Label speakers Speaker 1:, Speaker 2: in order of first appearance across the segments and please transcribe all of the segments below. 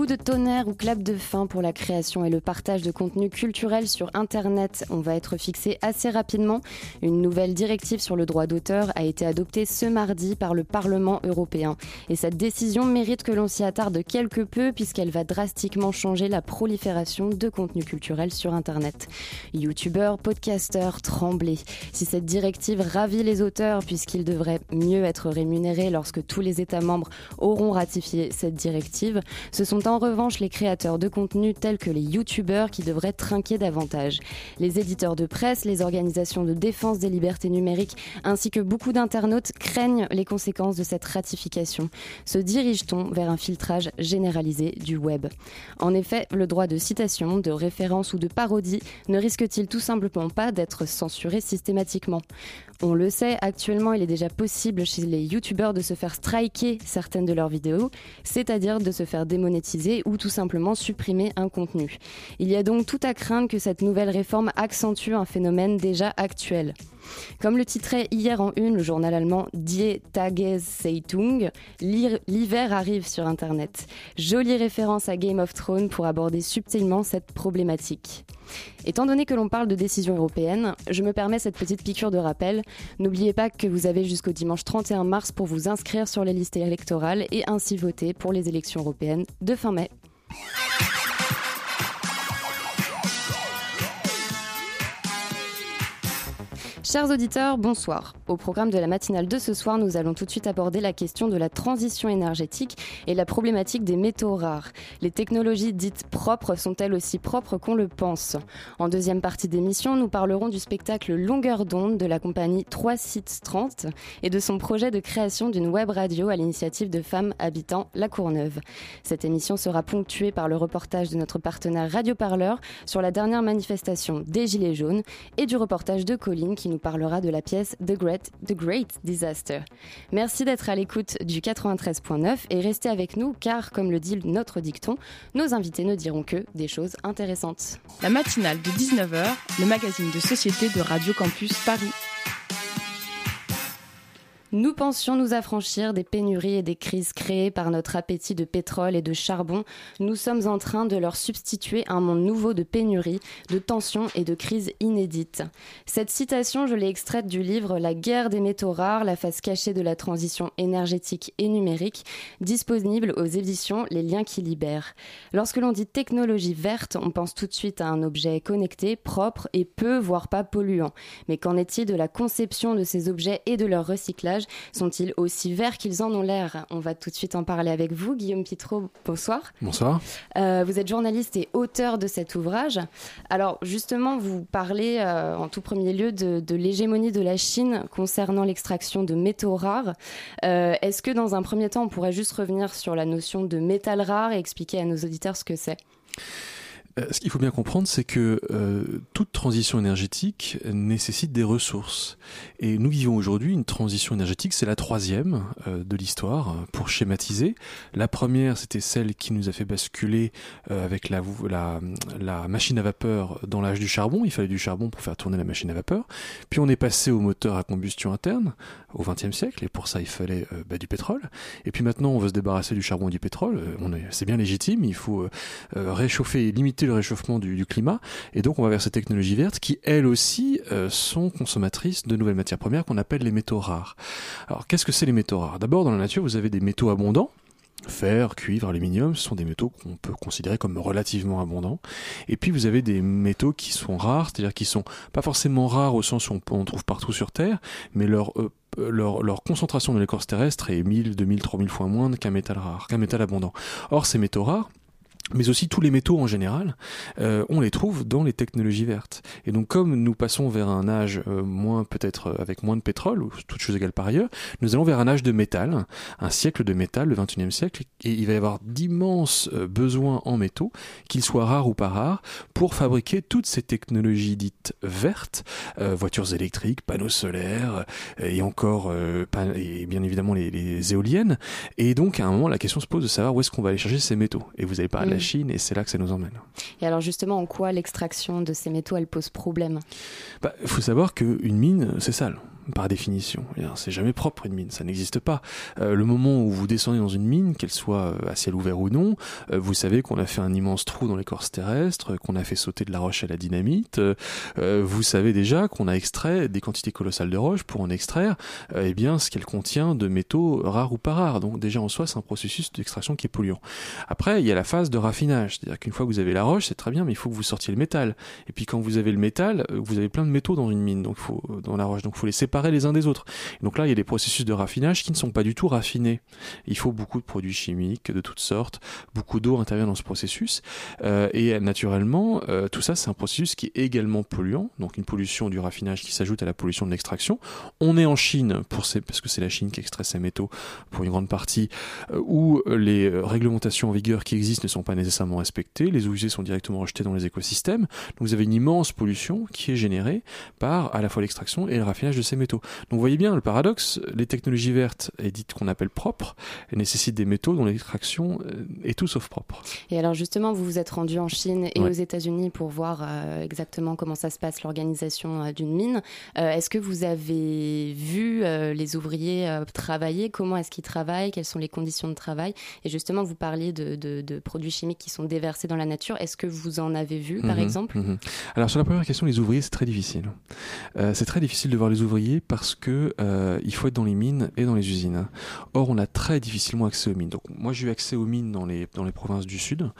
Speaker 1: Coup de tonnerre ou clap de fin pour la création et le partage de contenu culturel sur Internet. On va être fixé assez rapidement. Une nouvelle directive sur le droit d'auteur a été adoptée ce mardi par le Parlement européen. Et cette décision mérite que l'on s'y attarde quelque peu puisqu'elle va drastiquement changer la prolifération de contenu culturel sur Internet. Youtubeurs, podcasteurs, tremblés. Si cette directive ravit les auteurs puisqu'ils devraient mieux être rémunérés lorsque tous les États membres auront ratifié cette directive, ce sont en revanche les créateurs de contenu tels que les youtubeurs qui devraient trinquer davantage. Les éditeurs de presse, les organisations de défense des libertés numériques ainsi que beaucoup d'internautes craignent les conséquences de cette ratification. Se dirige-t-on vers un filtrage généralisé du web? En effet, le droit de citation, de référence ou de parodie ne risque-t-il tout simplement pas d'être censuré systématiquement? On le sait, actuellement il est déjà possible chez les youtubeurs de se faire striker certaines de leurs vidéos, c'est-à-dire de se faire démonétiser ou tout simplement supprimer un contenu. Il y a donc tout à craindre que cette nouvelle réforme accentue un phénomène déjà actuel. Comme le titrait hier en une le journal allemand Die Tageszeitung, l'hiver arrive sur Internet. Jolie référence à Game of Thrones pour aborder subtilement cette problématique. Étant donné que l'on parle de décision européenne, je me permets cette petite piqûre de rappel. N'oubliez pas que vous avez jusqu'au dimanche 31 mars pour vous inscrire sur les listes électorales et ainsi voter pour les élections européennes de fin mai. Chers auditeurs, bonsoir. Au programme de la matinale de ce soir, nous allons tout de suite aborder la question de la transition énergétique et la problématique des métaux rares. Les technologies dites propres sont-elles aussi propres qu'on le pense? En deuxième partie d'émission, nous parlerons du spectacle Longueur d'onde de la compagnie 3 Sites 30 et de son projet de création d'une web radio à l'initiative de femmes habitant La Courneuve. Cette émission sera ponctuée par le reportage de notre partenaire Radio Parleur sur la dernière manifestation des Gilets jaunes et du reportage de Colline qui nous parlera de la pièce The Great, The Great Disaster. Merci d'être à l'écoute du 93.9 et restez avec nous car, comme le dit notre dicton, nos invités ne diront que des choses intéressantes.
Speaker 2: La matinale de 19h, le magazine de société de Radio Campus Paris.
Speaker 1: Nous pensions nous affranchir des pénuries et des crises créées par notre appétit de pétrole et de charbon. Nous sommes en train de leur substituer un monde nouveau de pénuries, de tensions et de crises inédites. Cette citation, je l'ai extraite du livre La guerre des métaux rares, la face cachée de la transition énergétique et numérique, disponible aux éditions Les liens qui libèrent. Lorsque l'on dit technologie verte, on pense tout de suite à un objet connecté, propre et peu, voire pas polluant. Mais qu'en est-il de la conception de ces objets et de leur recyclage? Sont-ils aussi verts qu'ils en ont l'air? On va tout de suite en parler avec vous, Guillaume Pitreau. Bonsoir.
Speaker 3: Bonsoir.
Speaker 1: Euh, vous êtes journaliste et auteur de cet ouvrage. Alors justement, vous parlez euh, en tout premier lieu de, l'hégémonie de la Chine concernant l'extraction de métaux rares. Euh, est-ce que dans un premier temps, on pourrait juste revenir sur la notion de métal rare et expliquer à nos auditeurs ce que c'est?
Speaker 4: Ce qu'il faut bien comprendre, c'est que euh, toute transition énergétique nécessite des ressources. Et nous vivons aujourd'hui une transition énergétique, c'est la troisième euh, de l'histoire, pour schématiser. La première, c'était celle qui nous a fait basculer avec la, machine à vapeur dans l'âge du charbon. Il fallait du charbon pour faire tourner la machine à vapeur. Puis on est passé au moteur à combustion interne au XXe siècle, et pour ça il fallait bah, du pétrole. Et puis maintenant, on veut se débarrasser du charbon et du pétrole. c'est bien légitime, il faut réchauffer et limiter le réchauffement du, climat. Et donc on va vers ces technologies vertes qui, elles aussi, euh, sont consommatrices de nouvelles matières premières qu'on appelle les métaux rares. Alors qu'est-ce que c'est les métaux rares? D'abord, dans la nature, vous avez des métaux abondants, Fer, cuivre, aluminium, ce sont des métaux qu'on peut considérer comme relativement abondants. Et puis vous avez des métaux qui sont rares, c'est-à-dire qui sont pas forcément rares au sens où on, trouve partout sur Terre, mais leur, euh, concentration dans l'écorce terrestre est 1000, 2000, 3000 fois moindre qu'un métal rare, qu'un métal abondant. Or, ces métaux rares, mais aussi tous les métaux en général, euh, on les trouve dans les technologies vertes. Et donc comme nous passons vers un âge euh, moins peut-être euh, avec moins de pétrole, ou toute chose égale par ailleurs, nous allons vers un âge de métal, un siècle de métal, le 21e siècle, et il va y avoir d'immenses besoins en métaux, qu'ils soient rares ou pas rares, pour fabriquer toutes ces technologies dites vertes, voitures électriques, panneaux solaires, et encore, et bien évidemment les, les, éoliennes. Et donc à un moment, la question se pose de savoir où est-ce qu'on va aller chercher ces métaux. Et vous avez pas la Chine et c'est là que ça nous emmène.
Speaker 1: Et alors justement, en quoi l'extraction de ces métaux, elle pose problème?
Speaker 4: Il bah, faut savoir qu'une mine, c'est sale par définition. C'est jamais propre une mine, ça n'existe pas. Euh, le moment où vous descendez dans une mine, qu'elle soit euh, à ciel ouvert ou non, euh, vous savez qu'on a fait un immense trou dans l'écorce terrestre, qu'on a fait sauter de la roche à la dynamite. vous savez déjà qu'on a extrait des quantités colossales de roche pour en extraire eh bien ce qu'elle contient de métaux rares ou pas rares. Donc déjà en soi, c'est un processus d'extraction qui est polluant. Après, il y a la phase de raffinage, c'est-à-dire qu'une fois que vous avez la roche, c'est très bien, mais il faut que vous sortiez le métal. Et puis quand vous avez le métal, vous avez plein de métaux dans une mine, donc dans la roche, donc faut les séparer les uns des autres. donc là, il y a des processus de raffinage qui ne sont pas du tout raffinés. Il faut beaucoup de produits chimiques de toutes sortes, beaucoup d'eau intervient dans ce processus. Euh, et naturellement, euh, tout ça, c'est un processus qui est également polluant, donc une pollution du raffinage qui s'ajoute à la pollution de l'extraction. On est en Chine, pour ces, parce que c'est la Chine qui extrait ces métaux pour une grande partie, euh, où les réglementations en vigueur qui existent ne sont pas nécessairement respectées, les eaux usées sont directement rejetées dans les écosystèmes. Donc vous avez une immense pollution qui est générée par à la fois l'extraction et le raffinage de ces métaux. Donc vous voyez bien le paradoxe, les technologies vertes, et dites qu'on appelle propres, elles nécessitent des métaux dont l'extraction euh, est tout sauf propre.
Speaker 1: Et alors justement, vous vous êtes rendu en Chine et aux États-Unis pour voir euh, exactement comment ça se passe l'organisation euh, d'une mine. est-ce que vous avez vu les ouvriers travailler? Comment est-ce qu'ils travaillent? Quelles sont les conditions de travail? Et justement, vous parliez de, produits chimiques qui sont déversés dans la nature. Est-ce que vous en avez vu, par mhm, exemple? mhm.
Speaker 4: Alors sur la première question, les ouvriers, c'est très difficile. c'est très difficile de voir les ouvriers parce que euh, il faut être dans les mines et dans les usines. Or, on a très difficilement accès aux mines. Donc, moi, j'ai eu accès aux mines dans les dans les provinces du sud,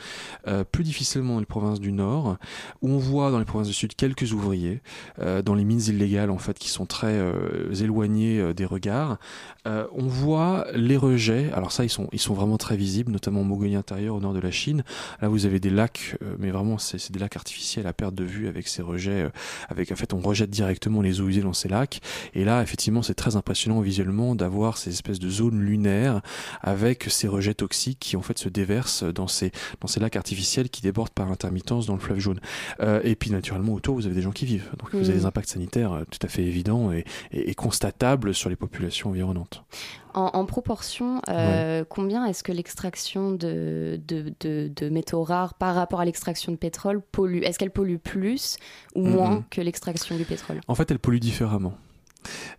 Speaker 4: euh, plus difficilement dans les provinces du nord, où on voit dans les provinces du sud quelques ouvriers euh, dans les mines illégales en fait qui sont très euh, éloignés euh, des regards. Euh, on voit les rejets. Alors ça, ils sont ils sont vraiment très visibles, notamment en Mongolie intérieure, au nord de la Chine. Là, vous avez des lacs, mais vraiment, c'est des lacs artificiels à perte de vue avec ces rejets. avec en fait, on rejette directement les eaux usées dans ces lacs et là, effectivement, c'est très impressionnant visuellement d'avoir ces espèces de zones lunaires avec ces rejets toxiques qui en fait se déversent dans ces dans ces lacs artificiels qui débordent par intermittence dans le fleuve jaune. Euh, et puis naturellement autour, vous avez des gens qui vivent. Donc vous avez des impacts sanitaires euh, tout à fait évidents et, et, constatables sur les populations environnantes.
Speaker 1: En, proportion, euh, combien est-ce que l'extraction de, de, de, métaux rares par rapport à l'extraction de pétrole pollue? Est-ce qu'elle pollue plus ou moins que l'extraction du pétrole?
Speaker 4: En fait, elle pollue différemment.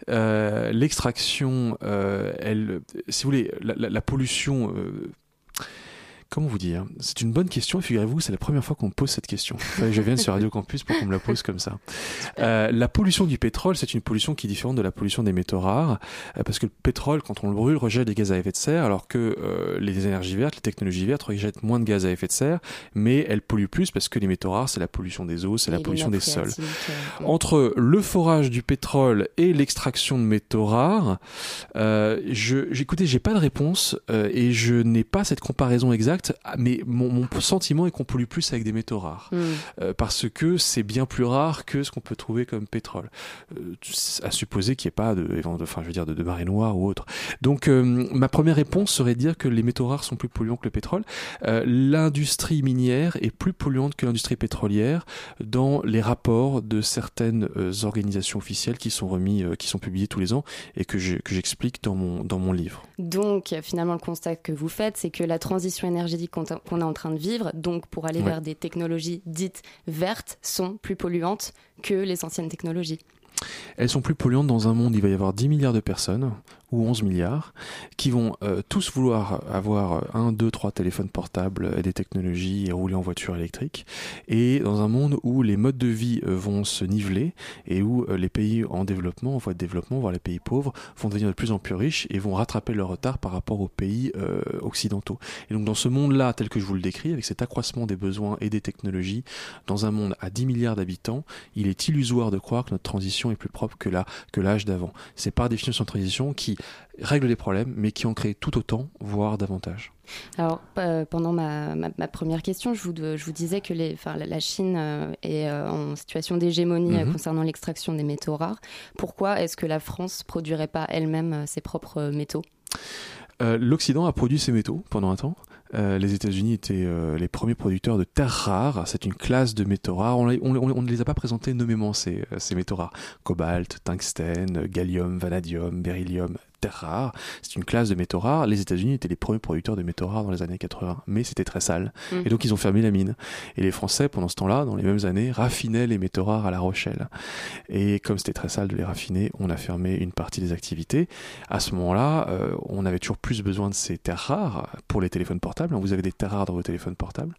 Speaker 4: Euh, l'extraction, euh, elle, si vous voulez, la, pollution euh, Comment vous dire? C'est une bonne question. Figurez-vous, c'est la première fois qu'on me pose cette question. je viens sur Radio Campus pour qu'on me la pose comme ça. Euh, la pollution du pétrole, c'est une pollution qui est différente de la pollution des métaux rares, euh, parce que le pétrole, quand on le brûle, rejette des gaz à effet de serre, alors que euh, les énergies vertes, les technologies vertes rejettent moins de gaz à effet de serre, mais elles polluent plus parce que les métaux rares, c'est la pollution des eaux, c'est la pollution des sols. Entre le forage du pétrole et l'extraction de métaux rares, je, écoutez, j'ai pas de réponse et je n'ai pas cette comparaison exacte ah, mais mon, sentiment est qu'on pollue plus avec des métaux rares, hmm. euh, parce que c'est bien plus rare que ce qu'on peut trouver comme pétrole. Euh, à supposer qu'il n'y ait pas de, enfin, je veux dire, de, de marée noire ou autre. Donc, euh, ma première réponse serait de dire que les métaux rares sont plus polluants que le pétrole. l'industrie minière est plus polluante que l'industrie pétrolière dans les rapports de certaines organisations officielles qui sont remis, qui sont publiés tous les ans et que j'explique dans mon dans mon livre.
Speaker 1: Donc, finalement, le constat que vous faites, c'est que la transition énergétique qu'on est en train de vivre, donc pour aller vers des technologies dites vertes, sont plus polluantes que les anciennes technologies.
Speaker 4: Elles sont plus polluantes dans un monde, il va y avoir 10 milliards de personnes ou 11 milliards, qui vont euh, tous vouloir avoir euh, un, deux, trois téléphones portables et des technologies et rouler en voiture électrique. Et dans un monde où les modes de vie euh, vont se niveler et où les pays en développement, en voie de développement, voire les pays pauvres, vont devenir de plus en plus riches et vont rattraper leur retard par rapport aux pays occidentaux. Et donc dans ce monde-là, tel que je vous le décris, avec cet accroissement des besoins et des technologies, dans un monde à 10 milliards d'habitants, il est illusoire de croire que notre transition est plus propre que l'âge que d'avant. C'est par définition une transition qui règlent les problèmes, mais qui en créent tout autant, voire davantage.
Speaker 1: Alors, euh, pendant ma, première question, je vous, je vous disais que les, la Chine euh, est euh, en situation d'hégémonie mhm. concernant l'extraction des métaux rares. Pourquoi est-ce que la France produirait pas elle-même ses propres métaux?
Speaker 4: L'Occident a produit ses métaux pendant un temps. Les États-Unis étaient les premiers producteurs de terres rares. C'est une classe de métaux rares. On, ne les a pas présentés nommément, ces, ces métaux rares. Cobalt, tungstène, gallium, vanadium, beryllium, terres rares. C'est une classe de métaux rares. Les États-Unis étaient les premiers producteurs de métaux rares dans les années 80, mais c'était très sale. Mm. Et donc ils ont fermé la mine. Et les Français, pendant ce temps-là, dans les mêmes années, raffinaient les métaux rares à La Rochelle. Et comme c'était très sale de les raffiner, on a fermé une partie des activités. À ce moment-là, euh, on avait toujours plus besoin de ces terres rares pour les téléphones portables. Vous avez des terres rares dans vos téléphones portables.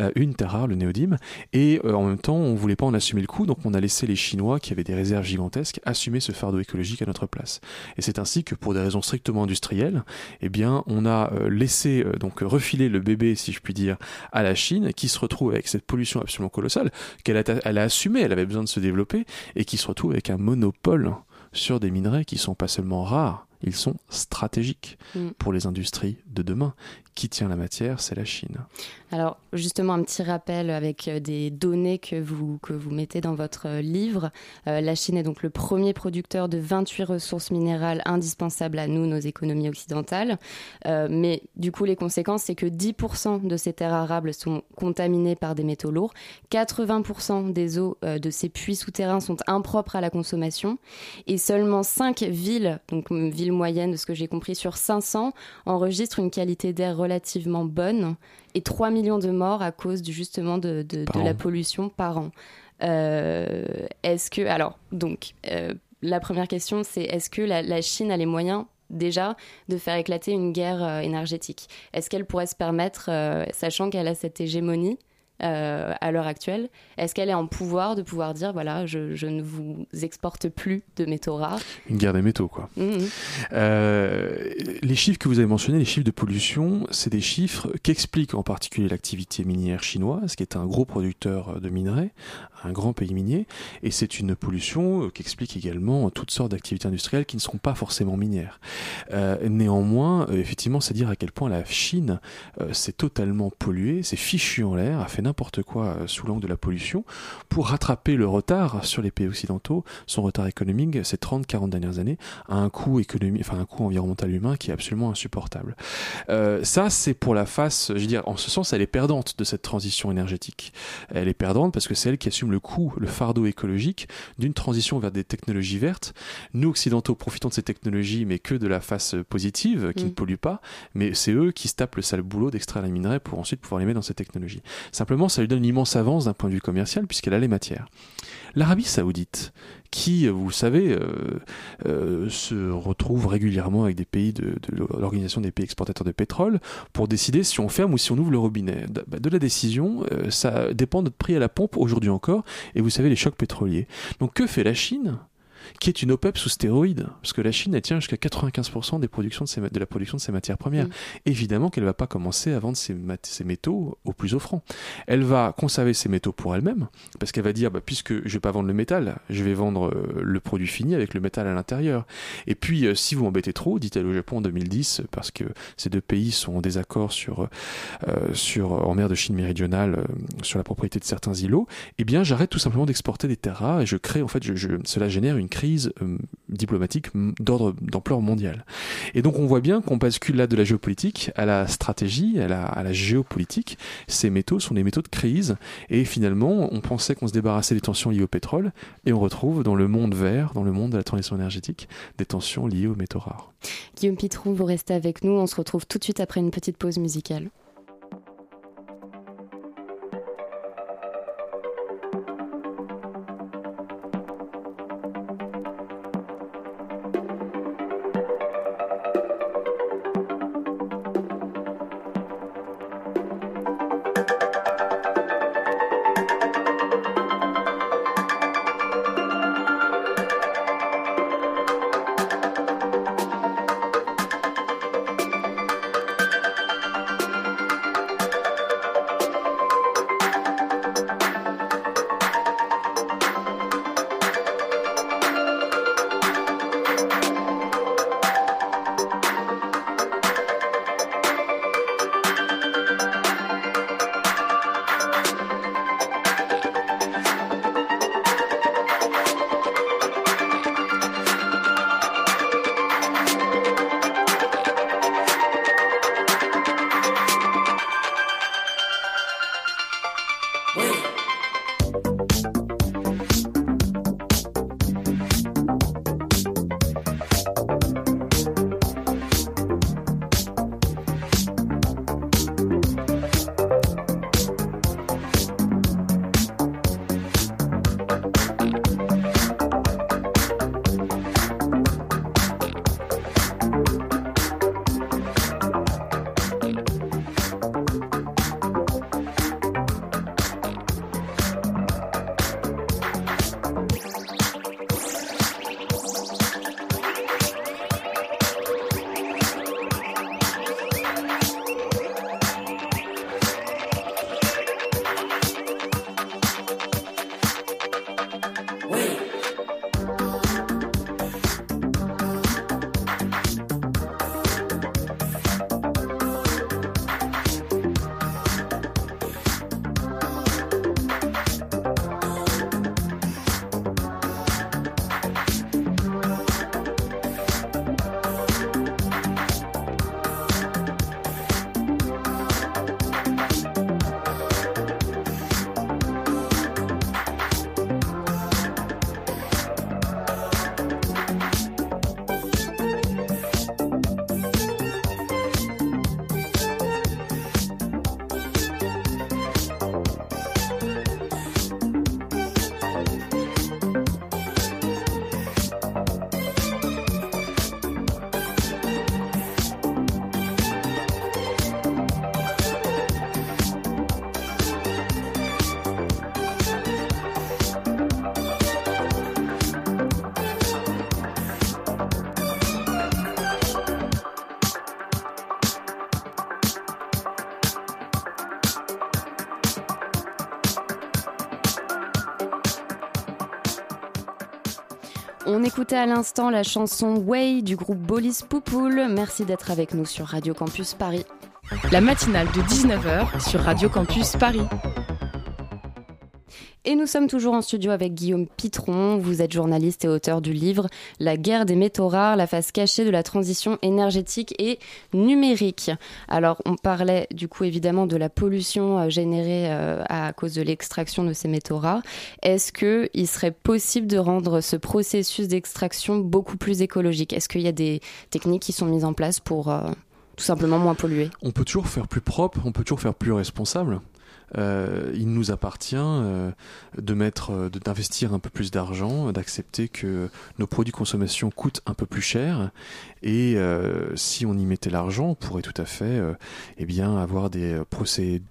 Speaker 4: Euh, une terre rare, le néodyme. Et euh, en même temps, on voulait pas en assumer le coup, donc on a laissé les Chinois, qui avaient des réserves gigantesques, assumer ce fardeau écologique à notre place. Et c'est ainsi que pour des raisons strictement industrielles, eh bien, on a euh, laissé euh, donc refiler le bébé, si je puis dire, à la Chine, qui se retrouve avec cette pollution absolument colossale qu'elle a, elle a assumée, elle avait besoin de se développer, et qui se retrouve avec un monopole sur des minerais qui sont pas seulement rares, ils sont stratégiques mm. pour les industries de demain. Qui tient la matière C'est la Chine.
Speaker 1: Alors justement, un petit rappel avec euh, des données que vous, que vous mettez dans votre euh, livre. Euh, la Chine est donc le premier producteur de 28 ressources minérales indispensables à nous, nos économies occidentales. mais du coup, les conséquences, c'est que 10% de ces terres arables sont contaminées par des métaux lourds. 80% des eaux de ces puits souterrains sont impropres à la consommation. Et seulement 5 villes, donc villes moyenne, de ce que j'ai compris, sur 500 enregistre une qualité d'air relativement bonne et 3 millions de morts à cause justement de, la pollution par an. Euh, est-ce que, alors, donc, euh, la première question, c'est est-ce que la, Chine a les moyens déjà de faire éclater une guerre euh, énergétique? Est-ce qu'elle pourrait se permettre, sachant qu'elle a cette hégémonie, euh, à l'heure actuelle Est-ce qu'elle est en pouvoir de pouvoir dire voilà, je, ne vous exporte plus de métaux rares
Speaker 4: Une guerre des métaux, quoi. Mmh. Euh, les chiffres que vous avez mentionnés, les chiffres de pollution, c'est des chiffres qu'explique en particulier l'activité minière chinoise, qui est un gros producteur de minerais, un grand pays minier, et c'est une pollution euh, qui explique également toutes sortes d'activités industrielles qui ne seront pas forcément minières. Euh, néanmoins, euh, effectivement, c'est dire à quel point la Chine s'est totalement polluée, s'est fichue en l'air, a fait n'importe quoi sous l'angle de la pollution pour rattraper le retard sur les pays occidentaux, son retard économique ces 30-40 dernières années, à un coût économique, enfin un coût environnemental humain qui est absolument insupportable. ça, c'est pour la face, je veux dire, en ce sens, elle est perdante de cette transition énergétique. Elle est perdante parce que c'est elle qui assume le coût, le fardeau écologique d'une transition vers des technologies vertes. Nous, occidentaux, profitons de ces technologies, mais que de la face positive, qui ne mm. pollue pas, mais c'est eux qui se tapent le sale boulot d'extraire les minerais pour ensuite pouvoir les mettre dans ces technologies. Simplement, ça lui donne une immense avance d'un point de vue commercial, puisqu'elle a les matières. L'Arabie saoudite, qui, vous savez, euh, euh, se retrouve régulièrement avec des pays de, l'organisation des pays exportateurs de pétrole pour décider si on ferme ou si on ouvre le robinet. De, bah, la décision, euh, ça dépend de notre prix à la pompe aujourd'hui encore, et vous savez les chocs pétroliers. Donc que fait la Chine? Qui est une OPEP sous stéroïdes, parce que la Chine elle tient jusqu'à 95% des productions de, de, la production de ses matières premières. Mm. Évidemment qu'elle ne va pas commencer à vendre ses, métaux au plus offrant. Elle va conserver ses métaux pour elle-même, parce qu'elle va dire, bah, puisque je ne vais pas vendre le métal, je vais vendre euh, le produit fini avec le métal à l'intérieur. Et puis, euh, si vous m'embêtez trop, dit-elle au Japon en 2010, parce que ces deux pays sont en désaccord sur, euh, sur, en mer de Chine méridionale sur la propriété de certains îlots, eh bien, j'arrête tout simplement d'exporter des terres rares et je crée, en fait, je, cela génère une crise euh, diplomatique d'ordre d'ampleur mondiale. Et donc on voit bien qu'on bascule là de la géopolitique à la stratégie, à la, à la géopolitique. Ces métaux sont des métaux de crise et finalement on pensait qu'on se débarrassait des tensions liées au pétrole et on retrouve dans le monde vert, dans le monde de la transition énergétique, des tensions liées aux métaux rares.
Speaker 1: Guillaume Pitrou, vous restez avec nous, on se retrouve tout de suite après une petite pause musicale. À l'instant la chanson Way du groupe Bolis Poupoule. Merci d'être avec nous sur Radio Campus Paris.
Speaker 2: La matinale de 19h sur Radio Campus Paris.
Speaker 1: Et nous sommes toujours en studio avec Guillaume Pitron. Vous êtes journaliste et auteur du livre La guerre des métaux rares, la face cachée de la transition énergétique et numérique. Alors, on parlait du coup évidemment de la pollution euh, générée euh, à cause de l'extraction de ces métaux rares. Est-ce qu'il serait possible de rendre ce processus d'extraction beaucoup plus écologique? Est-ce qu'il y a des techniques qui sont mises en place pour euh, tout simplement moins polluer?
Speaker 4: On peut toujours faire plus propre, on peut toujours faire plus responsable. Euh, il nous appartient euh, de mettre, euh, d'investir un peu plus d'argent, d'accepter que nos produits de consommation coûtent un peu plus cher. Et si on y mettait l'argent, on pourrait tout à fait, eh bien, avoir des procédés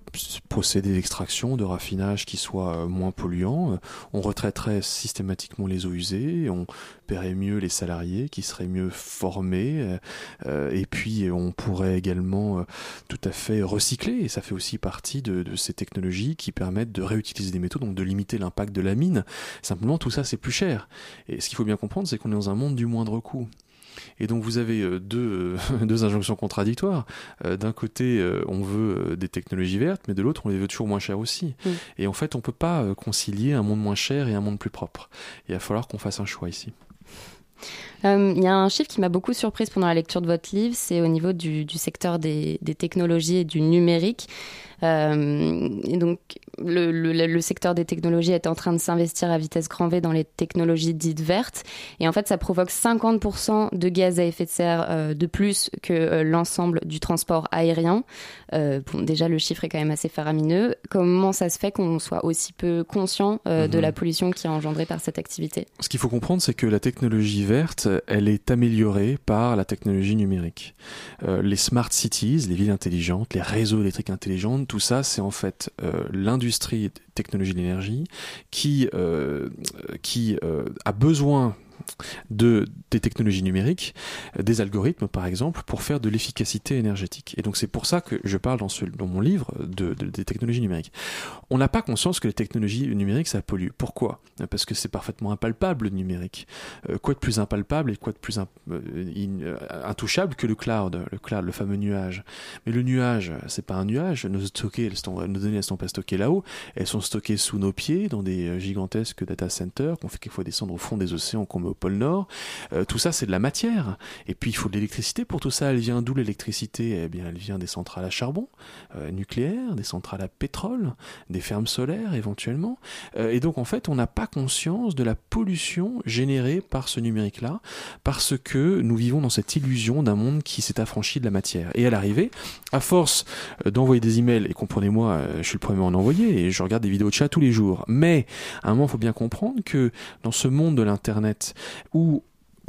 Speaker 4: procédés d'extraction, de raffinage qui soient moins polluants. On retraiterait systématiquement les eaux usées, on paierait mieux les salariés qui seraient mieux formés, et puis on pourrait également tout à fait recycler, et ça fait aussi partie de, de ces technologies qui permettent de réutiliser des métaux, donc de limiter l'impact de la mine. Simplement, tout ça, c'est plus cher. Et ce qu'il faut bien comprendre, c'est qu'on est dans un monde du moindre coût. Et donc vous avez euh, deux, euh, deux injonctions contradictoires. Euh, d'un côté, on veut des technologies vertes, mais de l'autre, on les veut toujours moins chères aussi. Mm. Et en fait, on ne peut pas concilier un monde moins cher et un monde plus propre. Il va falloir qu'on fasse un choix ici.
Speaker 1: Il y a un chiffre qui m'a beaucoup surprise pendant la lecture de votre livre, c'est au niveau du, du secteur des, des, technologies et du numérique. Euh, et donc, le, le, le, secteur des technologies est en train de s'investir à vitesse grand V dans les technologies dites vertes. Et en fait, ça provoque 50% de gaz à effet de serre euh, de plus que euh, l'ensemble du transport aérien. Euh, bon, déjà, le chiffre est quand même assez faramineux. Comment ça se fait qu'on soit aussi peu conscient de mhm. la pollution qui est engendrée par cette activité?
Speaker 4: Ce qu'il faut comprendre, c'est que la technologie verte, elle est améliorée par la technologie numérique. les smart cities, les villes intelligentes, les réseaux électriques intelligents, tout ça, c'est en fait euh, l'industrie technologie de l'énergie qui, euh, qui euh, a besoin de, des technologies numériques, euh, des algorithmes par exemple, pour faire de l'efficacité énergétique. Et donc c'est pour ça que je parle dans, mon livre de, des technologies numériques. On n'a pas conscience que les technologies numériques, ça pollue. Pourquoi? Parce que c'est parfaitement impalpable le numérique. Euh, quoi de plus impalpable et quoi de plus euh, intouchable que le cloud, le cloud, le fameux nuage? Mais le nuage, c'est pas un nuage. Nos, données, elles sont pas stockées là-haut. Elles sont stockées sous nos pieds dans des gigantesques data centers qu'on fait quelquefois descendre au fond des océans qu'on au pôle Nord. Euh, tout ça, c'est de la matière. Et puis, il faut de l'électricité pour tout ça. Elle vient d'où l'électricité? Eh bien, elle vient des centrales à charbon, euh, nucléaires, des centrales à pétrole, des fermes solaires éventuellement. Euh, et donc, en fait, on n'a pas conscience de la pollution générée par ce numérique-là, parce que nous vivons dans cette illusion d'un monde qui s'est affranchi de la matière. Et à l'arrivée, à force d'envoyer des emails, et comprenez-moi, je suis le premier à en envoyer, et je regarde des vidéos de chat tous les jours, mais à un moment, il faut bien comprendre que dans ce monde de l'Internet, où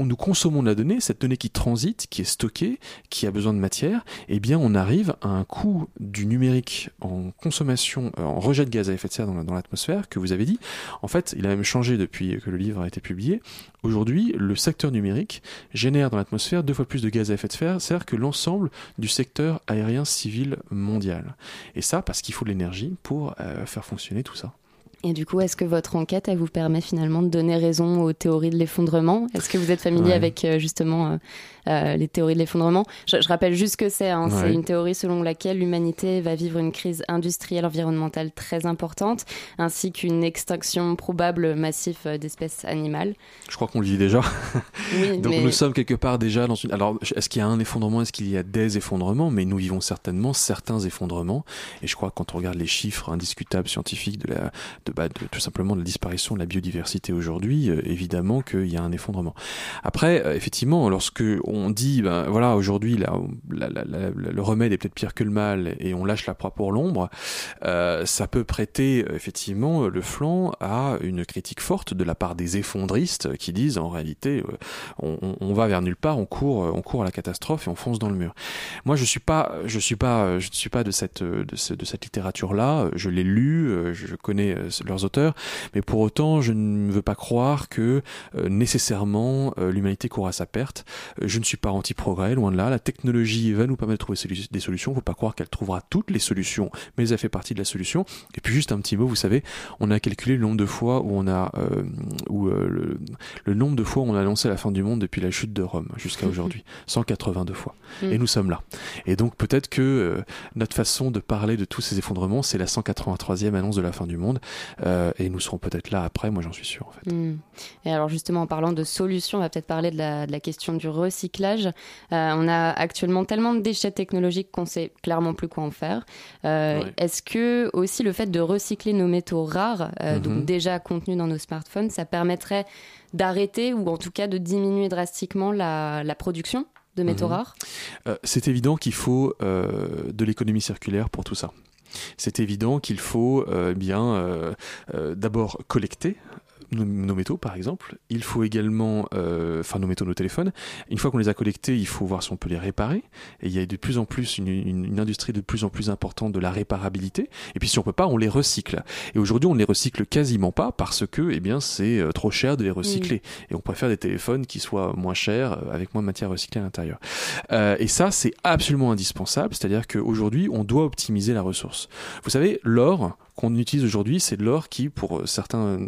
Speaker 4: nous consommons de la donnée, cette donnée qui transite, qui est stockée, qui a besoin de matière, eh bien on arrive à un coût du numérique en consommation, euh, en rejet de gaz à effet de serre dans l'atmosphère, que vous avez dit. En fait, il a même changé depuis que le livre a été publié. Aujourd'hui, le secteur numérique génère dans l'atmosphère deux fois plus de gaz à effet de serre que l'ensemble du secteur aérien civil mondial. Et ça parce qu'il faut de l'énergie pour euh, faire fonctionner tout ça.
Speaker 1: Et du coup, est-ce que votre enquête, elle vous permet finalement de donner raison aux théories de l'effondrement? Est-ce que vous êtes familier avec euh, justement euh, les théories de l'effondrement. Je, rappelle juste que c'est. Hein, c'est une théorie selon laquelle l'humanité va vivre une crise industrielle environnementale très importante, ainsi qu'une extinction probable massive euh, d'espèces animales.
Speaker 4: Je crois qu'on le vit déjà. Donc nous sommes quelque part déjà dans une. Alors, est-ce qu'il y a un effondrement? Est-ce qu'il y a des effondrements? Mais nous vivons certainement certains effondrements. Et je crois que quand on regarde les chiffres indiscutables scientifiques de la, de, bah, tout simplement de la disparition de la biodiversité aujourd'hui, euh, évidemment qu'il y a un effondrement. Après, effectivement, lorsque on dit, ben voilà, aujourd'hui, le remède est peut-être pire que le mal et on lâche la proie pour l'ombre, euh, ça peut prêter effectivement le flanc à une critique forte de la part des effondristes qui disent, en réalité, euh, on, va vers nulle part, on court, on court à la catastrophe et on fonce dans le mur. Moi, je suis pas, je suis pas, je ne suis pas de cette, de, cette littérature-là. Je l'ai lu, je connais leurs auteurs, mais pour autant, je ne veux pas croire que nécessairement l'humanité courra sa perte. Ne suis pas anti-progrès, loin de là. La technologie va nous permettre de trouver des solutions. Il ne faut pas croire qu'elle trouvera toutes les solutions, mais elle fait partie de la solution. Et puis juste un petit mot, vous savez, on a calculé le nombre de fois où on a, où le, le, nombre de fois où on a annoncé la fin du monde depuis la chute de Rome jusqu'à aujourd'hui, 182 fois. Et mm. nous sommes là. Et donc peut-être que euh, notre façon de parler de tous ces effondrements, c'est la 183e annonce de la fin du monde. Euh, et nous serons peut-être là après, moi j'en suis sûr en fait.
Speaker 1: Mm. Et alors justement en parlant de solutions, on va peut-être parler de la, de la, question du recyclage. Euh, on a actuellement tellement de déchets technologiques qu'on sait clairement plus quoi en faire. Est-ce que aussi le fait de recycler nos métaux rares, donc mm-hmm. déjà contenus dans nos smartphones, ça permettrait d'arrêter ou en tout cas de diminuer drastiquement la, la production de métaux mhm. rares?
Speaker 4: Euh, C'est évident qu'il faut euh, de l'économie circulaire pour tout ça. C'est évident qu'il faut euh, bien d'abord collecter nos, métaux, par exemple. Il faut également, euh, enfin nos métaux, nos téléphones. Une fois qu'on les a collectés, il faut voir si on peut les réparer. Et il y a de plus en plus une, une, industrie de plus en plus importante de la réparabilité. Et puis si on peut pas, on les recycle. Et aujourd'hui, on ne les recycle quasiment pas parce que, eh bien, c'est euh, trop cher de les recycler. Et on préfère des téléphones qui soient moins chers, euh, avec moins de matière recyclée à l'intérieur. Euh, et ça, c'est absolument indispensable. C'est-à-dire qu'aujourd'hui, on doit optimiser la ressource. Vous savez, l'or, qu'on utilise aujourd'hui, c'est de l'or qui, pour euh, certains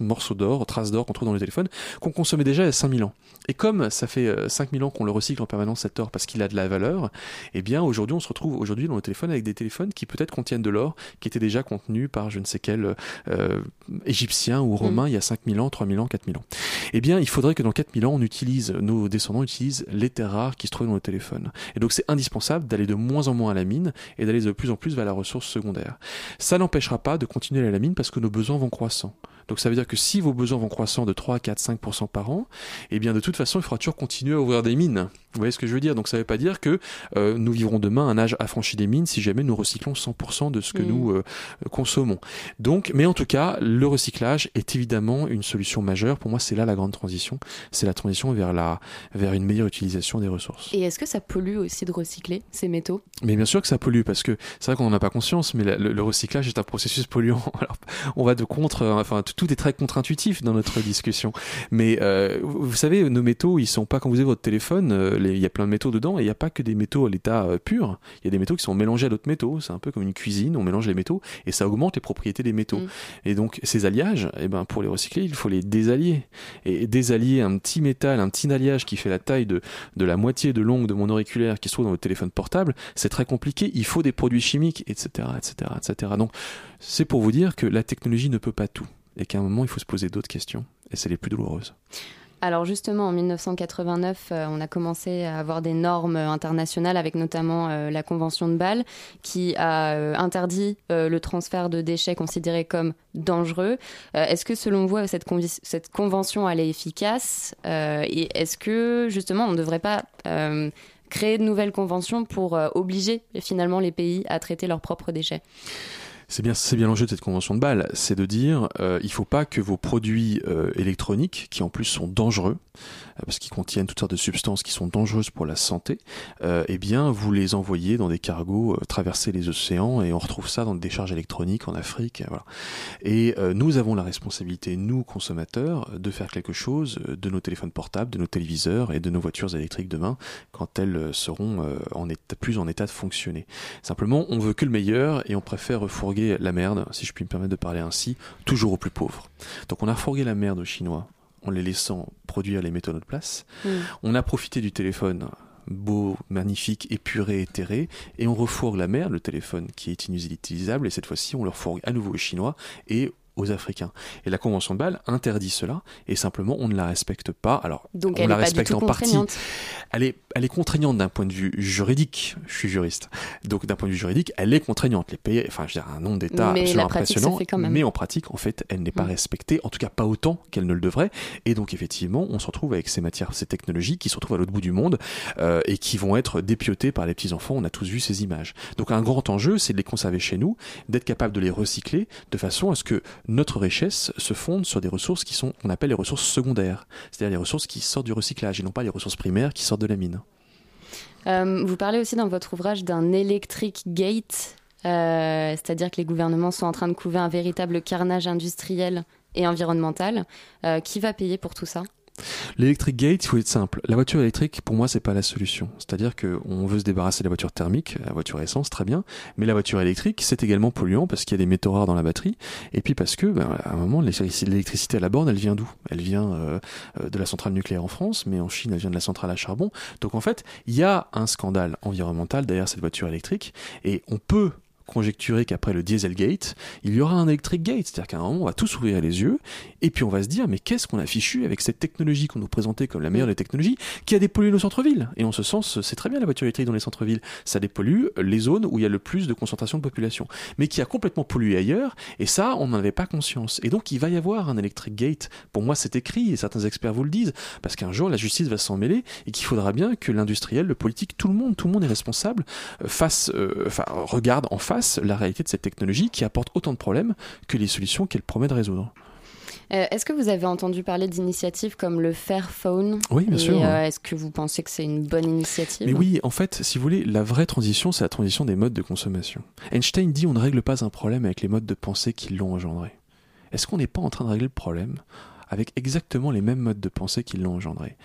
Speaker 4: morceaux d'or, traces d'or qu'on trouve dans les téléphones, qu'on consommait déjà il y a 5000 ans. Et comme ça fait 5000 euh, ans qu'on le recycle en permanence cet or parce qu'il a de la valeur, eh bien aujourd'hui on se retrouve aujourd'hui dans le téléphone avec des téléphones qui peut-être contiennent de l'or qui était déjà contenu par je ne sais quel euh, égyptien ou romain mm. il y a 5000 ans, 3000 ans, 4000 ans. Eh bien il faudrait que dans 4000 ans on utilise, nos descendants utilisent les terres rares qui se trouvent dans le téléphone. Et donc c'est indispensable d'aller de moins en moins à la mine et d'aller de plus en plus vers la ressource secondaire. Ça n'empêchera pas de continuer la mine parce que nos besoins vont croissant. Donc ça veut dire que si vos besoins vont croissant de 3, 4, 5% par an, eh bien de toute façon, il faudra toujours continuer à ouvrir des mines. Vous voyez ce que je veux dire? Donc ça ne veut pas dire que euh, nous vivrons demain un âge affranchi des mines si jamais nous recyclons 100% de ce que mm. nous euh, consommons. Donc, mais en tout cas, le recyclage est évidemment une solution majeure. Pour moi, c'est là la grande transition. C'est la transition vers la vers une meilleure utilisation des ressources.
Speaker 1: Et est-ce que ça pollue aussi de recycler ces métaux?
Speaker 4: Mais bien sûr que ça pollue parce que c'est vrai qu'on n'en a pas conscience, mais le, recyclage est un processus polluant. Alors, on va de contre, enfin tout est très contre-intuitif dans notre discussion. Mais euh, vous savez, nos métaux, ils sont pas quand vous avez votre téléphone il y a plein de métaux dedans et il n'y a pas que des métaux à l'état euh, pur. Il y a des métaux qui sont mélangés à d'autres métaux. C'est un peu comme une cuisine, on mélange les métaux et ça augmente les propriétés des métaux. Mm. Et donc ces alliages, eh ben, pour les recycler, il faut les désallier. Et désallier un petit métal, un petit alliage qui fait la taille de, de la moitié de longue de mon auriculaire qui se trouve dans votre téléphone portable, c'est très compliqué. Il faut des produits chimiques, etc. etc., etc. Donc c'est pour vous dire que la technologie ne peut pas tout et qu'à un moment il faut se poser d'autres questions et c'est les plus douloureuses.
Speaker 1: Alors justement, en 1989, euh, on a commencé à avoir des normes internationales, avec notamment euh, la Convention de Bâle, qui a euh, interdit le transfert de déchets considérés comme dangereux. est-ce que selon vous, cette, cette convention, elle est efficace? Et est-ce que justement, on ne devrait pas créer de nouvelles conventions pour obliger finalement les pays à traiter leurs propres déchets?
Speaker 4: C'est bien, c'est bien l'enjeu de cette convention de Bâle, c'est de dire, euh, il faut pas que vos produits euh, électroniques, qui en plus sont dangereux, euh, parce qu'ils contiennent toutes sortes de substances qui sont dangereuses pour la santé, euh, eh bien, vous les envoyez dans des cargos, euh, traverser les océans, et on retrouve ça dans des décharges électroniques en Afrique. Voilà. Et nous avons la responsabilité, nous consommateurs, de faire quelque chose de nos téléphones portables, de nos téléviseurs et de nos voitures électriques demain, quand elles seront en plus en état de fonctionner. Simplement, on veut que le meilleur et on préfère refourguer la merde, si je puis me permettre de parler ainsi, toujours aux plus pauvres. Donc on a refourgué la merde aux Chinois en les laissant produire les métaux à notre place. Hmm. On a profité du téléphone beau, magnifique, épuré, éthéré, et on refourgue la merde, le téléphone qui est inutilisable, et cette fois-ci on le refourgue à nouveau aux Chinois et aux Africains. Et la Convention de Bâle interdit cela, et simplement on ne la respecte pas. Alors,
Speaker 1: Donc
Speaker 4: on
Speaker 1: la
Speaker 4: respecte
Speaker 1: en
Speaker 4: partie. Elle est, elle est contraignante d'un point de vue juridique. Je suis juriste. Donc d'un point de vue juridique, elle est contraignante. Les pays, enfin, je veux dire, un nombre d'États absolument impressionnant. Mais en pratique, en fait, elle n'est pas mm. respectée, en tout cas pas autant qu'elle ne le devrait. Et donc effectivement, on se retrouve avec ces matières, ces technologies qui se retrouvent à l'autre bout du monde euh, et qui vont être dépiotées par les petits enfants. On a tous vu ces images. Donc un grand enjeu, c'est de les conserver chez nous, d'être capable de les recycler de façon à ce que notre richesse se fonde sur des ressources qui sont, qu'on appelle les ressources secondaires, c'est-à-dire les ressources qui sortent du recyclage et non pas les ressources primaires qui sortent de la mine.
Speaker 1: Euh, vous parlez aussi dans votre ouvrage d'un electric gate. c'est-à-dire que les gouvernements sont en train de couver un véritable carnage industriel et environnemental. qui va payer pour tout ça?
Speaker 4: L'électric gate, il faut être simple. La voiture électrique, pour moi, c'est pas la solution. C'est-à-dire qu'on veut se débarrasser de la voiture thermique, la voiture essence, très bien. Mais la voiture électrique, c'est également polluant parce qu'il y a des métaux rares dans la batterie. Et puis parce que, ben, à un moment, l'électricité à la borne, elle vient d'où? Elle vient euh, euh, de la centrale nucléaire en France, mais en Chine, elle vient de la centrale à charbon. Donc en fait, il y a un scandale environnemental derrière cette voiture électrique. Et on peut conjecturer qu'après le Dieselgate, il y aura un Electric Gate. C'est-à-dire qu'à un moment, on va tous ouvrir les yeux, et puis on va se dire, mais qu'est-ce qu'on a fichu avec cette technologie qu'on nous présentait comme la meilleure des technologies, qui a dépollué nos centres-villes? Et en ce sens, c'est très bien la voiture électrique dans les centres-villes. Ça dépollue les zones où il y a le plus de concentration de population. Mais qui a complètement pollué ailleurs, et ça, on n'en avait pas conscience. Et donc, il va y avoir un Electric Gate. Pour moi, c'est écrit, et certains experts vous le disent, parce qu'un jour, la justice va s'en mêler, et qu'il faudra bien que l'industriel, le politique, tout le monde, tout le monde est responsable, euh, face, euh, enfin, regarde en face la réalité de cette technologie qui apporte autant de problèmes que les solutions qu'elle promet de résoudre.
Speaker 1: Euh, est-ce que vous avez entendu parler d'initiatives comme le Fairphone
Speaker 4: Oui, bien sûr.
Speaker 1: Euh, est-ce que vous pensez que c'est une bonne initiative
Speaker 4: Mais oui, en fait, si vous voulez, la vraie transition, c'est la transition des modes de consommation. Einstein dit on ne règle pas un problème avec les modes de pensée qui l'ont engendré. Est-ce qu'on n'est pas en train de régler le problème avec exactement les mêmes modes de pensée qui l'ont engendré.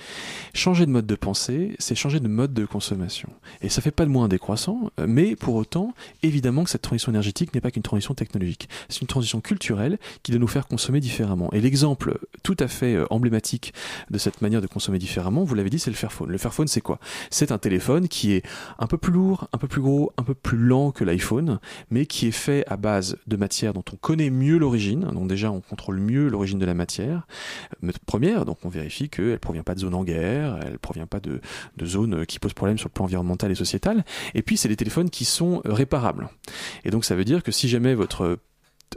Speaker 4: Changer de mode de pensée, c'est changer de mode de consommation. Et ça fait pas de moi un décroissant, euh, mais pour autant, évidemment que cette transition énergétique n'est pas qu'une transition technologique. C'est une transition culturelle qui doit nous faire consommer différemment. Et l'exemple tout à fait euh, emblématique de cette manière de consommer différemment, vous l'avez dit, c'est le Fairphone. Le Fairphone, c'est quoi? C'est un téléphone qui est un peu plus lourd, un peu plus gros, un peu plus lent que l'iPhone, mais qui est fait à base de matières dont on connaît mieux l'origine. Donc déjà, on contrôle mieux l'origine de la matière première, donc on vérifie qu'elle provient pas de zones en guerre, elle provient pas de, de zones qui posent problème sur le plan environnemental et sociétal. Et puis c'est des téléphones qui sont réparables. Et donc ça veut dire que si jamais votre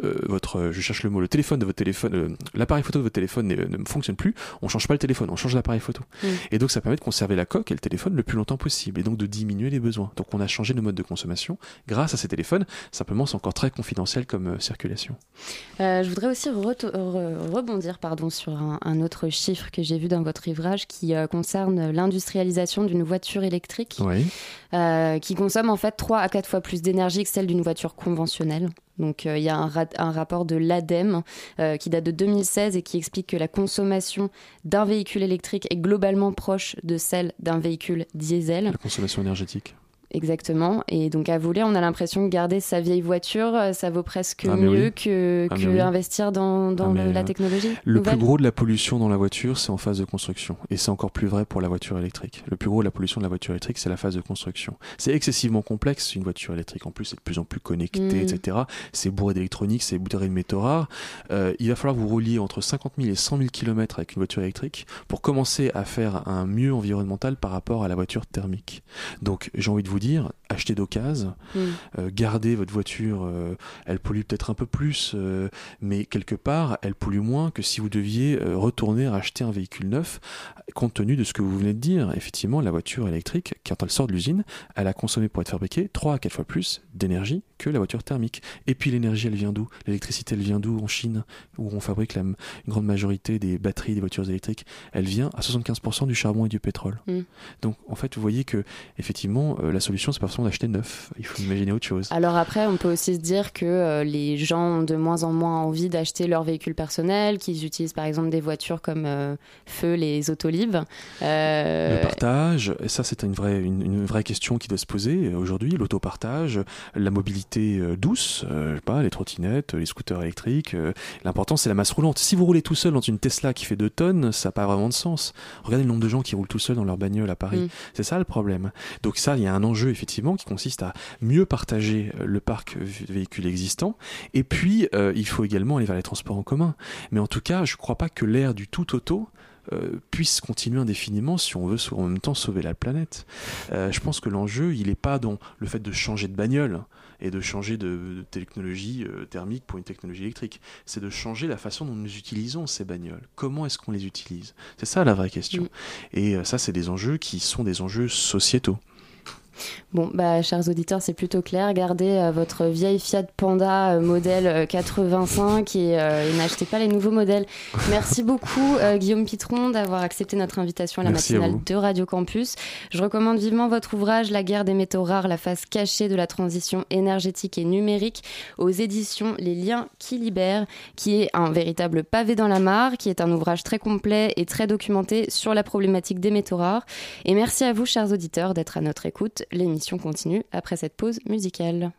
Speaker 4: votre, je cherche le mot, le téléphone de votre téléphone, euh, l'appareil photo de votre téléphone ne, fonctionne plus, on change pas le téléphone, on change l'appareil photo. Mm. Et donc ça permet de conserver la coque et le téléphone le plus longtemps possible, et donc de diminuer les besoins. Donc on a changé nos modes de consommation grâce à ces téléphones. Simplement, c'est encore très confidentiel comme euh, circulation.
Speaker 1: je voudrais aussi rebondir pardon, sur un, autre chiffre que j'ai vu dans votre livrage qui concerne l'industrialisation d'une voiture électrique, qui consomme en fait 3 à 4 fois plus d'énergie que celle d'une voiture conventionnelle. Donc euh, il y a un, rapport de l'ADEME euh, qui date de 2016 et qui explique que la consommation d'un véhicule électrique est globalement proche de celle d'un véhicule diesel.
Speaker 4: La consommation énergétique.
Speaker 1: Exactement. Et donc à voler, on a l'impression que garder sa vieille voiture, euh, ça vaut presque ah, mieux que, ah, que investir dans, dans ah, la technologie.
Speaker 4: Le plus gros de la pollution dans la voiture, c'est en phase de construction. Et c'est encore plus vrai pour la voiture électrique. Le plus gros de la pollution de la voiture électrique, c'est la phase de construction. C'est excessivement complexe, une voiture électrique. En plus, c'est de plus en plus connecté, mm. etc. C'est bourré d'électronique, c'est bourré de métaux rares. Euh, il va falloir vous relier entre 50 000 et 100 000 km avec une voiture électrique pour commencer à faire un mieux environnemental par rapport à la voiture thermique. Donc, j'ai envie de vous dire, acheter d'occasion, mm. euh, garder votre voiture, euh, elle pollue peut-être un peu plus, euh, mais quelque part, elle pollue moins que si vous deviez retourner racheter un véhicule neuf, compte tenu de ce que vous venez de dire. Effectivement, la voiture électrique, quand elle sort de l'usine, elle a consommé pour être fabriquée 3 à 4 fois plus d'énergie que la voiture thermique. Et puis l'énergie, elle vient d'où? L'électricité, elle vient d'où? En Chine, où on fabrique la, une grande majorité des batteries des voitures électriques, elle vient à 75% du charbon et du pétrole. Mm. Donc, en fait, vous voyez que, effectivement, la solution, c'est pas forcément d'acheter neuf. Il faut imaginer autre chose.
Speaker 1: Alors après, on peut aussi se dire que euh, les gens ont de moins en moins envie d'acheter leur véhicule personnel, qu'ils utilisent par exemple des voitures comme euh, feu les autolibes.
Speaker 4: Euh, Le partage, ça c'est une vraie, une, vraie question qui doit se poser aujourd'hui. L'autopartage, la mobilité douce, je sais pas, les trottinettes, les scooters électriques. L'important c'est la masse roulante. Si vous roulez tout seul dans une Tesla qui fait 2 tonnes, ça n'a pas vraiment de sens. Regardez le nombre de gens qui roulent tout seuls dans leur bagnole à Paris. Mm. C'est ça le problème. Donc ça, il y a un enjeu effectivement qui consiste à mieux partager euh, le parc véhicule existant. Et puis, euh, il faut également aller vers les transports en commun. Mais en tout cas, je ne crois pas que l'ère du tout auto euh, puisse continuer indéfiniment si on veut en même temps sauver la planète. je pense que l'enjeu, il n'est pas dans le fait de changer de bagnole et de changer de, technologie thermique pour une technologie électrique. C'est de changer la façon dont nous utilisons ces bagnoles. Comment est-ce qu'on les utilise? C'est ça la vraie question. Mm. Et ça, c'est des enjeux qui sont des enjeux sociétaux.
Speaker 5: Bon, bah, chers auditeurs, c'est plutôt clair. Gardez euh, votre vieille Fiat Panda euh, modèle 85 et, n'achetez pas les nouveaux modèles. Merci beaucoup, Guillaume Pitron, d'avoir accepté notre invitation à la matinale de Radio Campus. Je recommande vivement votre ouvrage La guerre des métaux rares, la face cachée de la transition énergétique et numérique aux éditions Les liens qui libèrent, qui est un véritable pavé dans la mare, qui est un ouvrage très complet et très documenté sur la problématique des métaux rares. Et merci à vous, chers auditeurs, d'être à notre écoute. L'émission continue après cette pause musicale.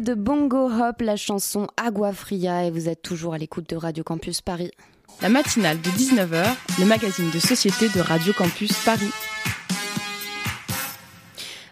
Speaker 1: De Bongo Hop, la chanson Agua Fria, et vous êtes toujours à l'écoute de Radio Campus Paris.
Speaker 2: La matinale de 19h, le magazine de société de Radio Campus Paris.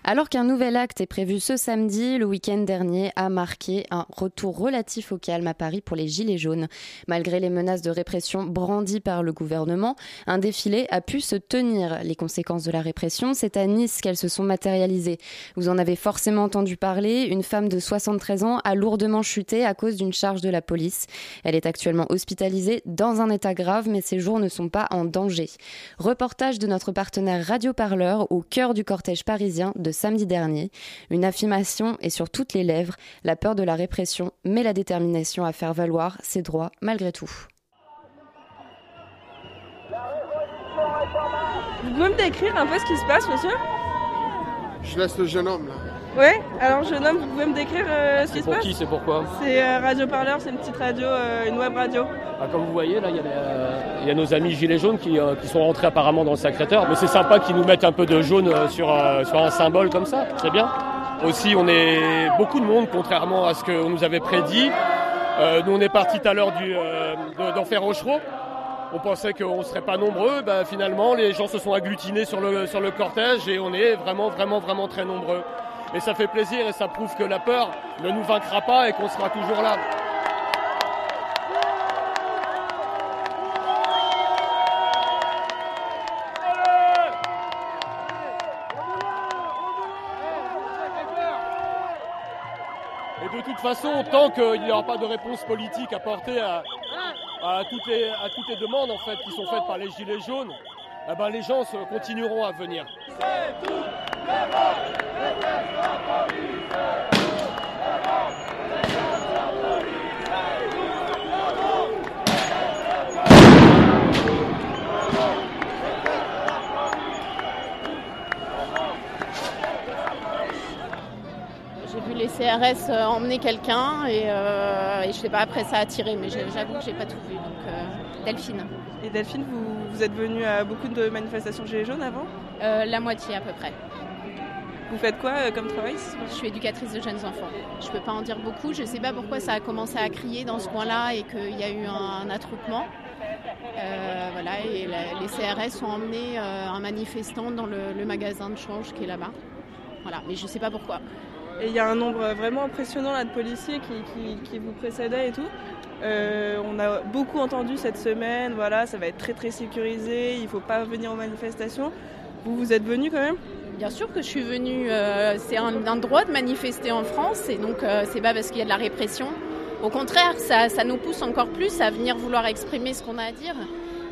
Speaker 1: Alors qu'un nouvel acte est prévu ce samedi, le week-end dernier a marqué un retour relatif au calme à Paris pour les Gilets jaunes. Malgré les menaces de répression brandies par le gouvernement, un défilé a pu se tenir. Les conséquences de la répression, c'est à Nice qu'elles se sont matérialisées. Vous en avez forcément entendu parler, une femme de 73 ans a lourdement chuté à cause d'une charge de la police. Elle est actuellement hospitalisée dans un état grave, mais ses jours ne sont pas en danger. Reportage de notre partenaire Radio Parleur au cœur du cortège parisien de samedi dernier. Une affirmation est sur toutes les lèvres, la peur de la répression, mais la détermination à faire valoir ses droits malgré tout.
Speaker 6: Vous pouvez me décrire un peu ce qui se passe, monsieur?
Speaker 7: Je laisse le jeune homme là.
Speaker 6: Ouais, alors jeune homme, vous pouvez me décrire euh, ce qui se
Speaker 8: pour
Speaker 6: passe
Speaker 8: qui C'est pourquoi
Speaker 6: C'est euh, Radio Parleur, c'est une petite radio, euh, une web radio.
Speaker 8: Ah, Comme vous voyez, là, il y, a y nos amis gilets jaunes qui, qui sont rentrés apparemment dans le Sacré-Cœur. Mais c'est sympa qu'ils nous mettent un peu de jaune sur, sur un symbole comme ça, c'est bien. Aussi, on est beaucoup de monde, contrairement à ce qu'on nous avait prédit. Nous, on est parti tout à l'heure d'Enfer Rochereau. On pensait qu'on ne serait pas nombreux. Ben, finalement, les gens se sont agglutinés sur le, sur le cortège et on est vraiment, vraiment, vraiment très nombreux. Et ça fait plaisir et ça prouve que la peur ne nous vaincra pas et qu'on sera toujours là. Et de toute façon, tant qu'il n'y aura pas de réponse politique apportée à, à, toutes les, à toutes les demandes en fait, qui sont faites par les Gilets jaunes, eh ben, les gens continueront à venir.
Speaker 9: J'ai vu les CRS euh, emmener quelqu'un et, euh, et je sais pas, après ça a tiré, mais j'avoue que j'ai pas tout vu. Donc, euh, Delphine.
Speaker 6: Et Delphine, vous, vous êtes venue à beaucoup de manifestations Gilets jaunes avant?
Speaker 9: Euh, la moitié à peu près.
Speaker 6: Vous faites quoi euh, comme travail
Speaker 9: Je suis éducatrice de jeunes enfants. Je peux pas en dire beaucoup. Je sais pas pourquoi ça a commencé à crier dans ce coin-là et qu'il y a eu un, attroupement. Euh, voilà, et la- les CRS ont emmené euh, un manifestant dans le, le magasin de change qui est là-bas. Voilà, mais je sais pas pourquoi.
Speaker 6: Et il y a un nombre vraiment impressionnant là, de policiers qui, qui- qui vous précédaient et tout. Euh, on a beaucoup entendu cette semaine, voilà, ça va être très très sécurisé, il ne faut pas venir aux manifestations. Vous, vous êtes venu quand même?
Speaker 9: Bien sûr que je suis venue. euh, c'est un, droit de manifester en France et donc euh, c'est pas parce qu'il y a de la répression. Au contraire, ça, ça nous pousse encore plus à venir vouloir exprimer ce qu'on a à dire.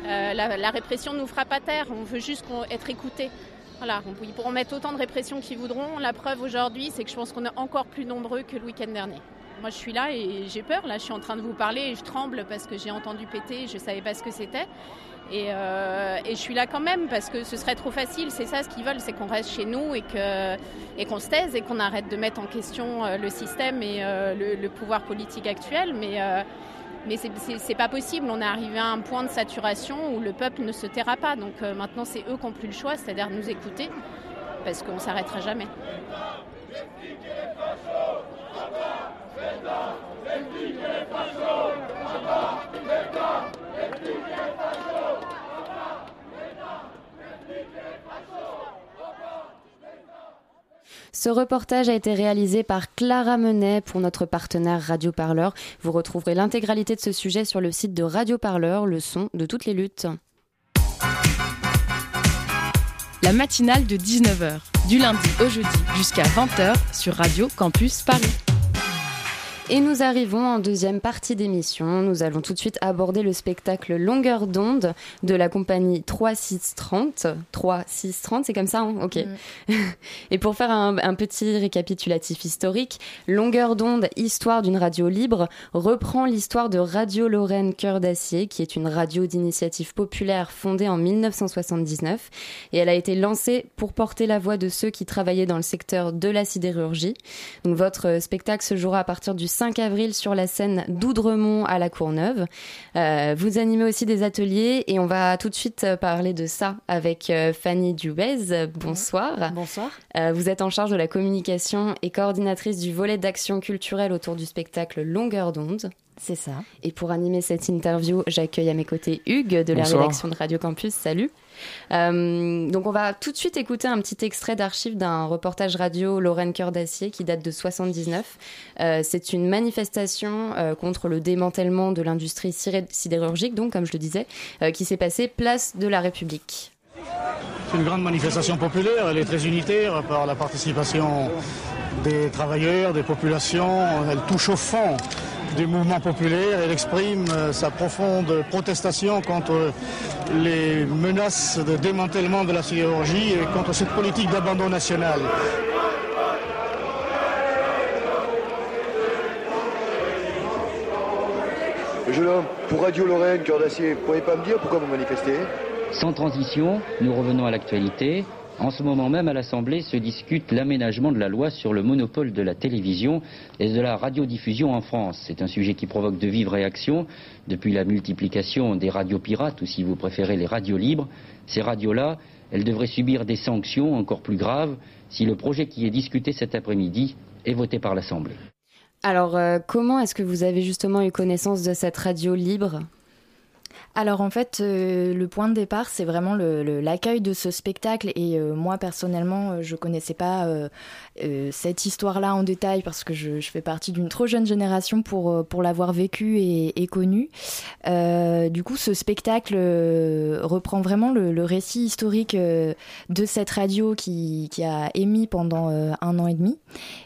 Speaker 9: Euh, la, répression nous fera pas taire. On veut juste être écoutés. Voilà, on- ils pourront mettre autant de répression qu'ils voudront. La preuve aujourd'hui, c'est que je pense qu'on est encore plus nombreux que le week-end dernier. Moi, je suis là et j'ai peur. Là, je suis en train de vous parler et je tremble parce que j'ai entendu péter. et Je savais pas ce que c'était. Et, euh, et je suis là quand même parce que ce serait trop facile. C'est ça ce qu'ils veulent, c'est qu'on reste chez nous et qu'on se taise et qu'on arrête de mettre en question euh, le système et euh, le, pouvoir politique actuel. Mais euh, mais c'est- pas possible. On est arrivé à un point de saturation où le peuple ne se taira pas. Donc maintenant, c'est eux qui n'ont plus le choix, c'est-à-dire nous écouter, parce qu'on s'arrêtera jamais.
Speaker 1: Ce reportage a été réalisé par Clara Menet pour notre partenaire Radio Parleur. Vous retrouverez l'intégralité de ce sujet sur le site de Radio Parleur, le son de toutes les luttes.
Speaker 2: La matinale de 19h, du lundi au jeudi jusqu'à 20h sur Radio Campus Paris.
Speaker 1: Et nous arrivons en deuxième partie d'émission. Nous allons tout de suite aborder le spectacle Longueur d'onde de la compagnie 3630. 3630, c'est comme ça, hein? Ok. Et pour faire un, un petit récapitulatif historique, Longueur d'onde, histoire d'une radio libre, reprend l'histoire de Radio Lorraine Cœur d'Acier, qui est une radio d'initiative populaire fondée en 1979. Et elle a été lancée pour porter la voix de ceux qui travaillaient dans le secteur de la sidérurgie. Donc votre spectacle se jouera à partir du 5 avril sur la scène d'Oudremont à la Courneuve. vous animez aussi des ateliers et on va tout de suite parler de ça avec Fanny Dubez. Bonsoir.
Speaker 10: Bonsoir.
Speaker 1: vous êtes en charge de la communication et coordinatrice du volet d'action culturelle autour du spectacle Longueur d'onde.
Speaker 10: C'est ça.
Speaker 1: Et pour animer cette interview, j'accueille à mes côtés Hugues de la rédaction de Radio Campus. Salut. Euh, donc on va tout de suite écouter un petit extrait d'archives d'un reportage radio Lorraine Cœur d'Acier qui date de 79. Euh, c'est une manifestation euh, contre le démantèlement de l'industrie sidérurgique, donc comme je le disais, qui s'est passée place de la République.
Speaker 11: C'est une grande manifestation populaire, elle est très unitaire par la participation des travailleurs, des populations, elle touche au fond du mouvement populaire. Elle exprime euh, sa profonde protestation contre les menaces de démantèlement de la sidérurgie et contre cette politique d'abandon national.
Speaker 12: Jeune homme, pour Radio Lorraine, Cœur d'Acier, vous ne pouvez pas me dire pourquoi vous manifestez?
Speaker 13: Sans transition, nous revenons à l'actualité. En ce moment même, à l'Assemblée se discute l'aménagement de la loi sur le monopole de la télévision et de la radiodiffusion en France. C'est un sujet qui provoque de vives réactions depuis la multiplication des radios pirates ou si vous préférez les radios libres. Ces radios-là, elles devraient subir des sanctions encore plus graves si le projet qui est discuté cet après-midi est voté par l'Assemblée.
Speaker 1: Alors, euh, comment est-ce que vous avez justement eu connaissance de cette radio libre?
Speaker 10: Alors en fait, euh, le point de départ, c'est vraiment l'accueil de ce spectacle. Et euh, moi, personnellement, euh, je connaissais pas cette histoire-là en détail parce que je, fais partie d'une trop jeune génération pour, pour l'avoir vécu et, et connu. du coup, ce spectacle reprend vraiment le, récit historique de cette radio qui, a émis pendant un an et demi.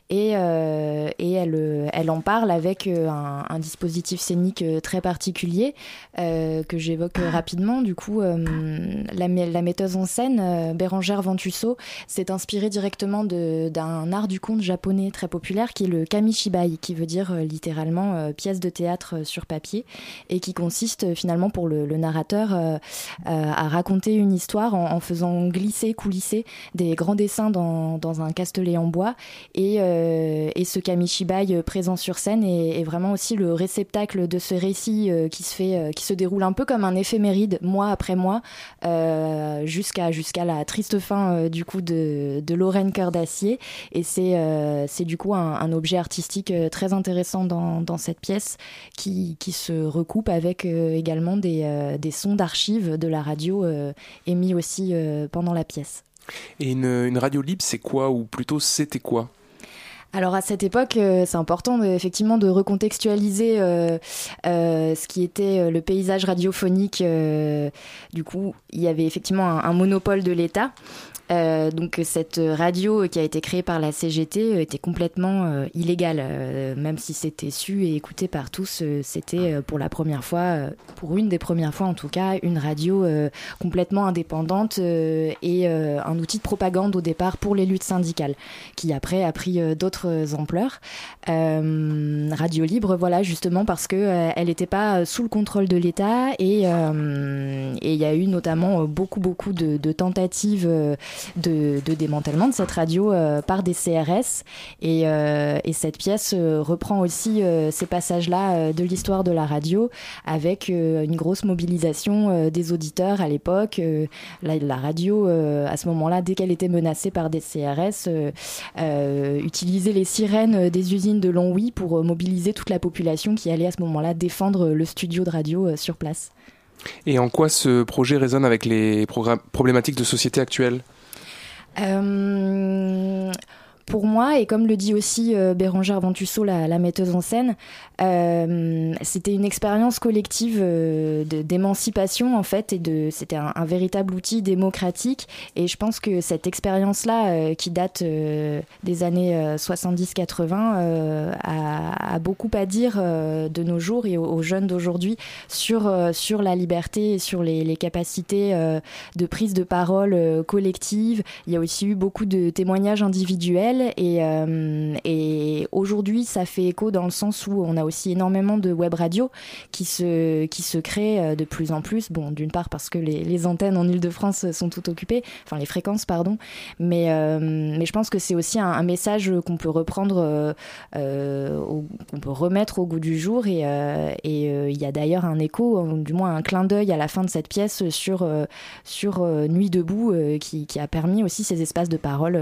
Speaker 10: Et, et elle, elle en parle avec un, un dispositif scénique très particulier que j'évoque rapidement. Du coup, euh, la, la, metteuse en scène, euh, Bérangère Ventusso, s'est inspirée directement d'un art du conte japonais très populaire qui est le kamishibai, qui veut dire euh, littéralement pièce de théâtre sur papier et qui consiste finalement pour le, narrateur à raconter une histoire en, faisant glisser, coulisser des grands dessins dans, dans un castelet en bois. Et, et ce kamishibai présent sur scène est, est, vraiment aussi le réceptacle de ce récit qui se fait, qui se déroule un peu comme un éphéméride, mois après mois, euh, jusqu'à jusqu'à la triste fin euh, du coup de, de Lorraine Cœur d'Acier. Et c'est euh, c'est du coup un, objet artistique très intéressant dans, dans cette pièce qui, qui se recoupe avec également des, des sons d'archives de la radio émis aussi pendant la pièce.
Speaker 14: Et une, une radio libre, c'est quoi? Ou plutôt, c'était quoi?
Speaker 10: Alors à cette époque, euh, c'est important effectivement de recontextualiser euh, euh, ce qui était le paysage radiophonique. du coup, il y avait effectivement un monopole de l'État euh, donc cette radio qui a été créée par la CGT euh, était complètement euh, illégale, même si c'était su et écouté par tous. c'était pour la première fois, pour une des premières fois en tout cas, une radio complètement indépendante et un outil de propagande au départ pour les luttes syndicales, qui après a pris d'autres ampleurs. radio libre, voilà justement parce que elle n'était pas sous le contrôle de l'État et il y a eu notamment beaucoup beaucoup de, de tentatives de, démantèlement de cette radio euh, par des CRS. Et, euh, et cette pièce euh, reprend aussi ces passages-là de l'histoire de la radio avec une grosse mobilisation des auditeurs à l'époque. La, radio, à ce moment-là, dès qu'elle était menacée par des CRS, utilisait les sirènes des usines de Longwy pour mobiliser toute la population qui allait à ce moment-là défendre le studio de radio sur place.
Speaker 14: Et en quoi ce projet résonne avec les problématiques de société actuelles
Speaker 10: euh, pour moi, et comme le dit aussi euh, Bérangère Ventusso, la, la, metteuse en scène, euh, c'était une expérience collective euh, d'émancipation en fait, et c'était un, véritable outil démocratique. Et je pense que cette expérience-là, qui date des années 70-80, a, a, beaucoup à dire de nos jours et aux, jeunes d'aujourd'hui sur sur la liberté et sur les, les capacités de prise de parole collective. Il y a aussi eu beaucoup de témoignages individuels culturelle et, aujourd'hui ça fait écho dans le sens où on a aussi énormément de web radio qui se, qui se créent de plus en plus. Bon, d'une part parce que les, antennes en Ile-de-France sont toutes occupées, enfin les fréquences, pardon, mais, mais je pense que c'est aussi un, message qu'on peut reprendre, qu'on peut remettre au goût du jour et, il y a d'ailleurs un écho, du moins un clin d'œil à la fin de cette pièce sur, sur Nuit debout qui, a permis aussi ces espaces de parole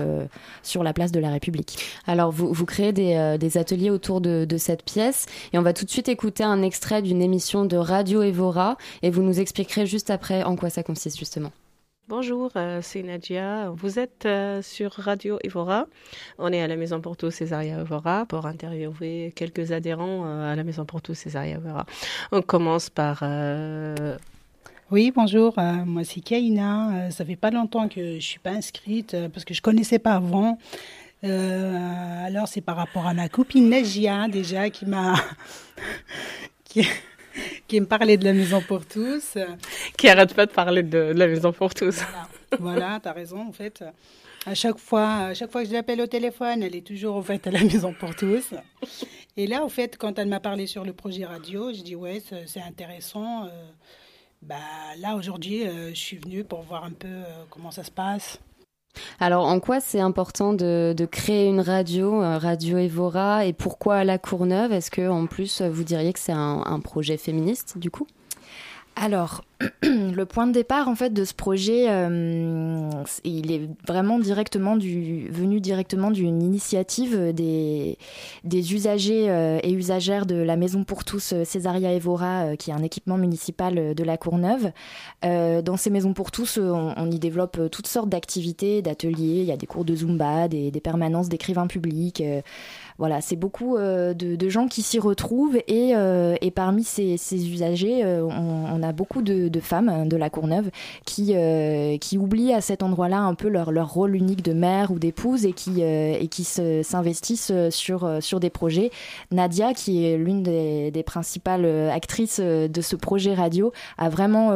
Speaker 10: sur la place de la République.
Speaker 1: Alors vous, vous créez des, des ateliers autour de, de, cette pièce et on va tout de suite écouter un extrait d'une émission de Radio Evora et vous nous expliquerez juste après en quoi ça consiste justement.
Speaker 15: Bonjour, euh, c'est Nadia. Vous êtes euh, sur Radio Evora. On est à la Maison pour tous Césaria Evora pour interviewer quelques adhérents euh, à la Maison pour tous Césaria Evora. On commence par. Euh,
Speaker 16: oui, bonjour. moi, c'est Kaina. ça fait pas longtemps que je suis pas inscrite parce que je connaissais pas avant. Alors, c'est par rapport à ma copine Nadia déjà qui m'a. qui qui me parlait de la maison pour tous.
Speaker 15: Qui arrête pas de parler de, de la maison pour tous.
Speaker 16: Voilà, voilà tu as raison en fait. À chaque fois, à chaque fois que je l'appelle au téléphone, elle est toujours en fait à la maison pour tous. Et là, en fait, quand elle m'a parlé sur le projet radio, je dis ouais, c'est intéressant. Euh, bah là aujourd'hui, euh, je suis venue pour voir un peu euh, comment ça se passe.
Speaker 1: Alors, en quoi c'est important de, créer une radio, euh, Radio Evora, et pourquoi La Courneuve? Est-ce que, en plus, vous diriez que c'est un projet féministe, du coup?
Speaker 10: Alors, le point de départ en fait de ce projet, euh, il est vraiment directement venu directement d'une initiative des, usagers euh, et usagères de la Maison pour tous euh, Césaria Evora, qui est un équipement municipal de la Courneuve. Dans ces maisons pour tous, on, y développe toutes sortes d'activités, d'ateliers. Il y a des cours de zumba, des permanences d'écrivains publics voilà, c'est beaucoup euh, de, gens qui s'y retrouvent et, euh, et, parmi ces, usagers, euh, on, a beaucoup de, femmes hein, de la Courneuve qui, qui oublient à cet endroit-là un peu leur, leur rôle unique de mère ou d'épouse et qui, et qui s'investissent sur, sur des projets. Nadia, qui est l'une des, principales actrices de ce projet radio, a vraiment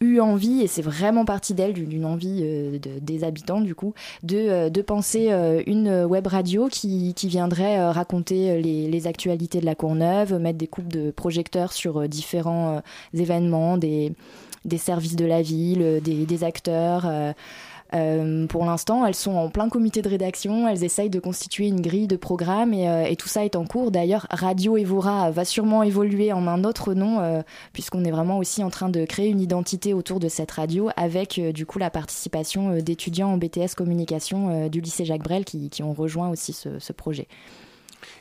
Speaker 10: eu envie, et c'est vraiment partie d'elle, d'une envie euh, de, des habitants du coup, de, euh, penser euh, une web radio qui, viendrait raconter les, actualités de la Courneuve, mettre des coupes de projecteurs sur différents événements, des, services de la ville, des acteurs. Euh, pour l'instant, elles sont en plein comité de rédaction, elles essayent de constituer une grille de programme et, euh, tout ça est en cours. D'ailleurs, Radio Evora va sûrement évoluer en un autre nom, euh, puisqu'on est vraiment aussi en train de créer une identité autour de cette radio avec du coup la participation d'étudiants en BTS communication du lycée Jacques Brel qui, ont rejoint aussi ce projet.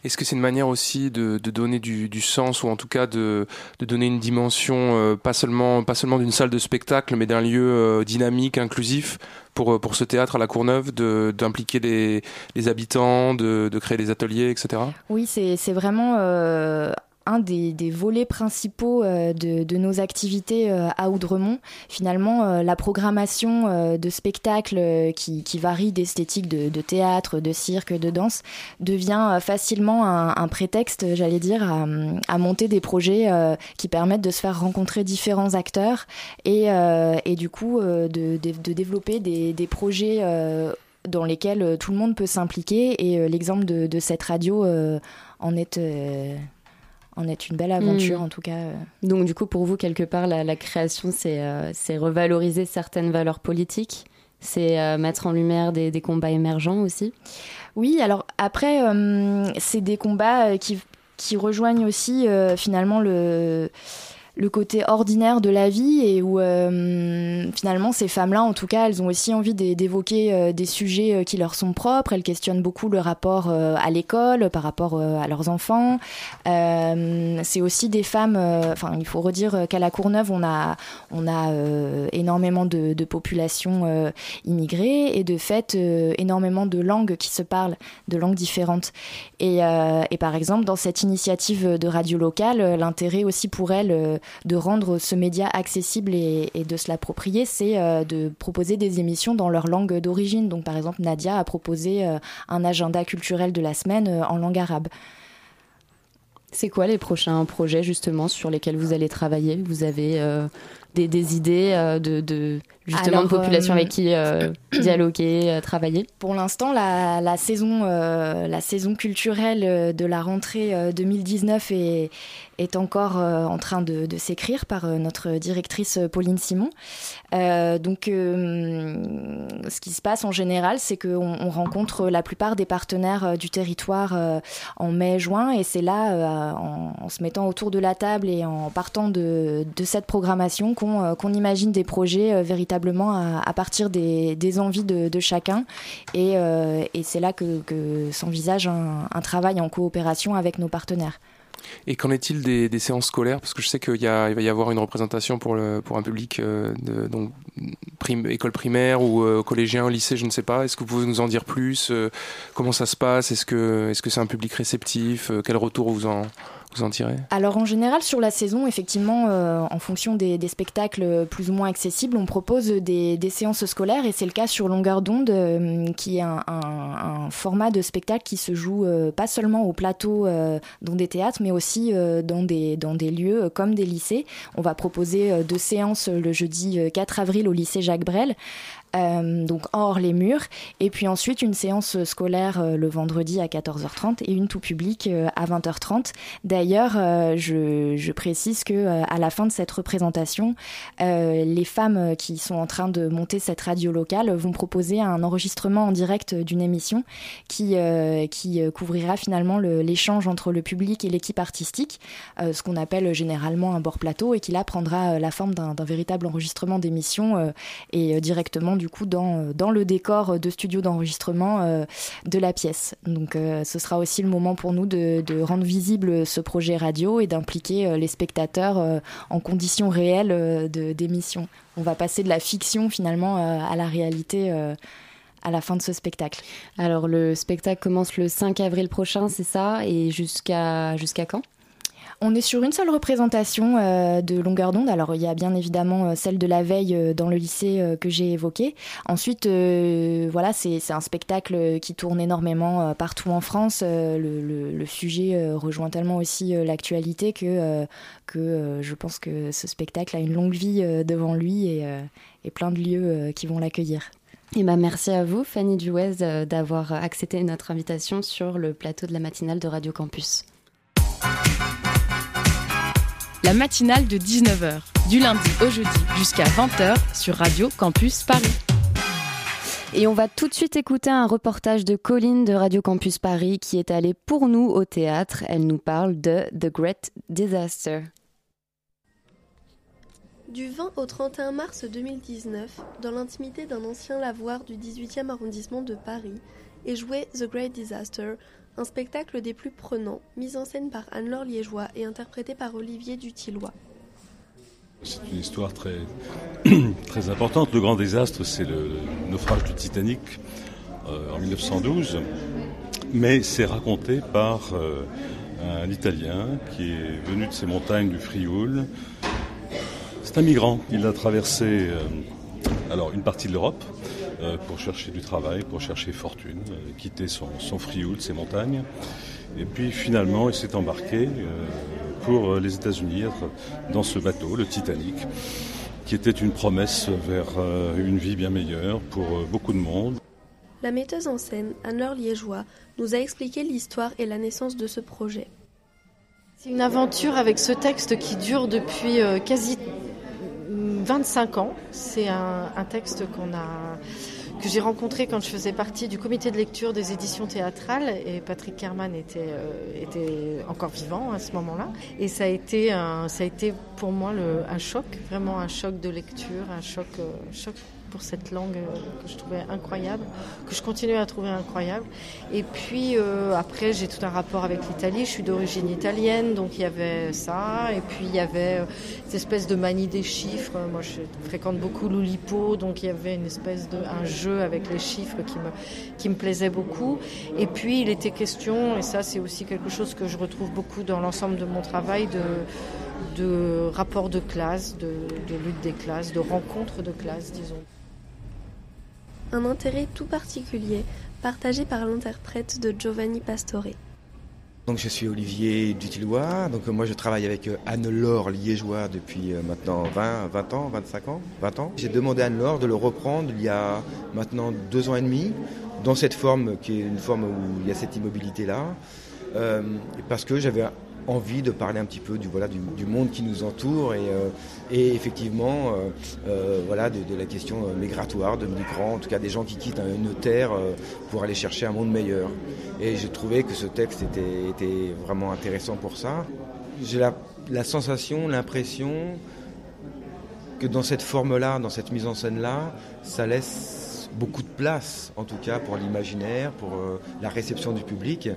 Speaker 14: Est-ce que c'est une manière aussi de, de donner du, du, sens ou en tout cas de, de donner une dimension euh, pas seulement pas seulement d'une salle de spectacle mais d'un lieu euh, dynamique, inclusif pour, pour ce théâtre à la Courneuve, d'impliquer les, les habitants, de, de créer des ateliers, etc.
Speaker 10: Oui, c'est vraiment euh, un des, des, volets principaux euh, de, de, nos activités euh, à Oudremont. Finalement, euh, la programmation de spectacles qui, qui varie d'esthétique de, théâtre, de cirque, de danse, devient facilement un, prétexte, j'allais dire, à, monter des projets qui permettent de se faire rencontrer différents acteurs et, et du coup de, de, développer des, des projets dans lesquels tout le monde peut s'impliquer. Et l'exemple de, cette radio en est en est une belle aventure mmh. en tout cas. Euh.
Speaker 1: Donc du coup pour vous quelque part la, la création c'est euh, revaloriser certaines valeurs politiques, c'est euh, mettre en lumière des, des, combats émergents aussi?
Speaker 10: Oui alors après euh, c'est des combats qui, qui rejoignent aussi finalement le le côté ordinaire de la vie et où euh, finalement ces femmes-là, en tout cas, elles ont aussi envie d'évoquer euh, des sujets euh, qui leur sont propres. Elles questionnent beaucoup le rapport à l'école par rapport à leurs enfants. C'est aussi des femmes. Enfin, il faut redire qu'à la Courneuve, on a on a énormément de, de populations immigrées et de fait énormément de langues qui se parlent, de langues différentes. Et, et par exemple, dans cette initiative de radio locale, l'intérêt aussi pour elles de rendre ce média accessible et, de se l'approprier, c'est euh, de proposer des émissions dans leur langue d'origine. Donc par exemple, Nadia a proposé euh, un agenda culturel de la semaine euh, en langue arabe.
Speaker 1: C'est quoi les prochains projets justement sur lesquels vous allez travailler? Vous avez des, idées de, justement de population avec qui dialoguer, travailler
Speaker 10: Pour l'instant, la, saison, la saison culturelle de la rentrée 2019 est, est encore en train de, s'écrire par notre directrice Pauline Simon. donc, ce qui se passe en général, c'est qu'on on rencontre la plupart des partenaires du territoire en mai-juin, et c'est là, en, se mettant autour de la table et en partant de, cette programmation qu'on imagine des projets véritablement à, partir des, envies de, chacun. Et, c'est là que, s'envisage un travail en coopération avec nos partenaires.
Speaker 14: Et qu'en est-il des, séances scolaires? Parce que je sais qu'il va y avoir une représentation pour, un public euh, donc, école primaire ou euh, collégien, lycée, je ne sais pas. Est-ce que vous pouvez nous en dire plus? Euh, Comment ça se passe? Est-ce que c'est -ce c'est un public réceptif? Quel retour vous en, en
Speaker 10: Alors en général sur la saison, effectivement, euh, en fonction des, spectacles plus ou moins accessibles, on propose des, séances scolaires et c'est le cas sur Longueur d'onde, euh, qui est un, format de spectacle qui se joue euh, pas seulement au plateau dans des théâtres, mais aussi dans, des, dans des lieux comme des lycées. On va proposer deux séances le jeudi 4 avril au lycée Jacques Brel euh, donc hors les murs, et puis ensuite une séance scolaire euh, le vendredi à 14h30 et une tout public euh, à 20h30. D'ailleurs, je, précise que à la fin de cette représentation, les femmes qui sont en train de monter cette radio locale vont proposer un enregistrement en direct d'une émission qui, qui couvrira finalement l'échange entre le public et l'équipe artistique, ce qu'on appelle généralement un bord plateau, et qui là prendra la forme d'un véritable enregistrement d'émission et directement du du coup dans, euh, dans le décor de studio d'enregistrement euh, de la pièce. Donc euh, ce sera aussi le moment pour nous de, rendre visible ce projet radio et d'impliquer les spectateurs en conditions réelles d'émission. On va passer de la fiction finalement à la réalité à la fin de ce spectacle.
Speaker 1: Alors le spectacle commence le 5 avril prochain, c'est ça? Et jusqu'à jusqu'à quand?
Speaker 10: On est sur une seule représentation euh, de longueur d'onde. Alors il y a bien évidemment euh, celle de la veille euh, dans le lycée que j'ai évoquée. Ensuite, voilà, c'est un spectacle qui tourne énormément partout en France. Le, sujet rejoint tellement aussi l'actualité que, que je pense que ce spectacle a une longue vie devant lui et, plein de lieux qui vont l'accueillir.
Speaker 1: Et ben merci à vous, Fanny Duez, d'avoir accepté notre invitation sur le plateau de la matinale de Radio Campus
Speaker 2: la matinale de 19h, du lundi au jeudi jusqu'à 20h sur Radio Campus Paris.
Speaker 1: Et on va tout de suite écouter un reportage de Colline de Radio Campus Paris qui est allée pour nous au théâtre. Elle nous parle de The Great Disaster.
Speaker 17: Du 20 au 31 mars 2019, dans l'intimité d'un ancien lavoir du 18e arrondissement de Paris, est joué The Great Disaster, un spectacle des plus prenants, mis en scène par Anne-Laure Liégeois et interprété par Olivier Dutillois.
Speaker 18: C'est une histoire très, très importante. Le grand désastre, c'est le naufrage du Titanic euh, en 1912, mais c'est raconté par euh, un Italien qui est venu de ces montagnes du Frioul. C'est un migrant. Il a traversé euh, alors une partie de l'Europe, pour chercher du travail, pour chercher fortune, euh, quitter son, son frioul, ses montagnes. Et puis finalement, il s'est embarqué euh, pour les États-Unis, dans ce bateau, le Titanic, qui était une promesse vers une vie bien meilleure pour beaucoup de monde.
Speaker 17: La metteuse en scène, Anne-Laure Liégeois, nous a expliqué l'histoire et la naissance de ce projet.
Speaker 19: C'est une aventure avec ce texte qui dure depuis quasi 25 ans. C'est un, texte qu'on a que j'ai rencontré quand je faisais partie du comité de lecture des éditions théâtrales et Patrick Kerman était, euh, était encore vivant à ce moment-là. Et ça a été, un, ça a été pour moi le, un choc, vraiment un choc de lecture, un choc, euh, choc pour cette langue euh, que je trouvais incroyable, que je continue à trouver incroyable. Et puis euh, après, j'ai tout un rapport avec l'Italie. Je suis d'origine italienne, donc il y avait ça. Et puis il y avait euh, cette espèce de manie des chiffres. Moi, je fréquente beaucoup l'Oulipo, donc il y avait une espèce de un jeu avec les chiffres qui me qui me plaisait beaucoup. Et puis il était question, et ça c'est aussi quelque chose que je retrouve beaucoup dans l'ensemble de mon travail, de de rapport de classe, de, de lutte des classes, de rencontres de classe, disons
Speaker 17: un intérêt tout particulier partagé par l'interprète de Giovanni Pastore.
Speaker 20: Donc je suis Olivier Dutillois, donc moi je travaille avec euh, Anne-Laure Liégeois depuis euh, maintenant 20, 20 ans, 25 ans, 20 ans. J'ai demandé à Anne-Laure de le reprendre il y a maintenant deux ans et demi, dans cette forme qui est une forme où il y a cette immobilité-là, euh, parce que j'avais envie de parler un petit peu du, voilà, du, monde qui nous entoure et, euh, effectivement euh, euh, voilà, de, la question migratoire, de migrants, en tout cas des gens qui quittent une terre pour aller chercher un monde meilleur. Et j'ai trouvé que ce texte était, vraiment intéressant pour ça. J'ai la sensation, l'impression que dans cette forme-là, dans cette mise en scène-là, ça laisse beaucoup de place, en tout cas pour l'imaginaire, pour la réception du public.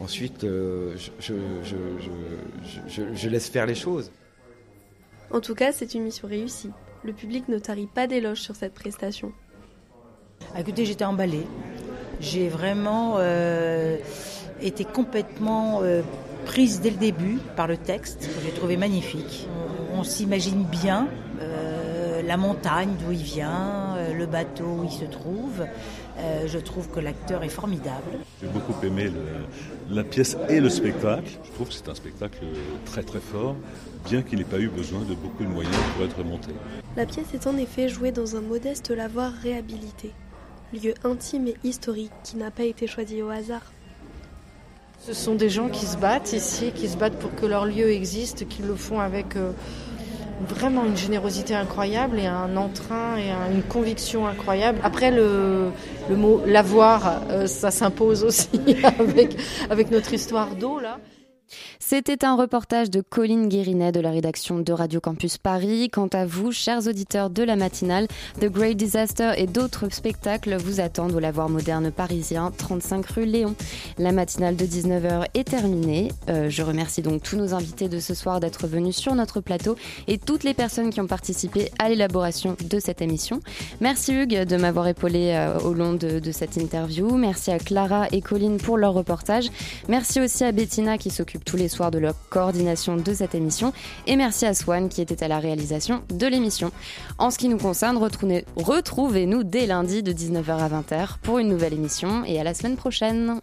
Speaker 20: Ensuite, euh, je, je, je, laisse faire les choses.
Speaker 17: En tout cas, c'est une mission réussie. Le public ne tarit pas d'éloges sur cette prestation.
Speaker 21: Ah, écoutez, j'étais emballée. J'ai vraiment euh, été complètement euh, prise dès le début par le texte, que j'ai trouvé magnifique. On, on s'imagine bien la montagne d'où il vient, le bateau où il se trouve. Euh, je trouve que l'acteur est formidable.
Speaker 18: J'ai beaucoup aimé la pièce et le spectacle. Je trouve que c'est un spectacle très très fort, bien qu'il n'ait pas eu besoin de beaucoup de moyens pour être monté.
Speaker 17: La pièce est en effet jouée dans un modeste lavoir réhabilité, lieu intime et historique qui n'a pas été choisi au hasard.
Speaker 19: Ce sont des gens qui se battent ici, qui se battent pour que leur lieu existe, qui le font avec... Euh, vraiment une générosité incroyable et un entrain et une conviction incroyable. Après, le, mot l'avoir, euh, ça s'impose aussi avec, avec notre histoire d'eau, là.
Speaker 1: C'était un reportage de Colline Guérinet de la rédaction de Radio Campus Paris. Quant à vous, chers auditeurs de la matinale, The Great Disaster et d'autres spectacles vous attendent au lavoir moderne parisien, 35 rue Léon. La matinale de 19h est terminée. Euh, je remercie donc tous nos invités de ce soir d'être venus sur notre plateau et toutes les personnes qui ont participé à l'élaboration de cette émission. Merci Hugues de m'avoir épaulé euh, au long de, cette interview. Merci à Clara et Colline pour leur reportage. Merci aussi à Bettina qui s'occupe tous les soirs de la coordination de cette émission. Et merci à Swan qui était à la réalisation de l'émission. En ce qui nous concerne, retrouvez-nous dès lundi de 19h à 20h pour une nouvelle émission et à la semaine prochaine.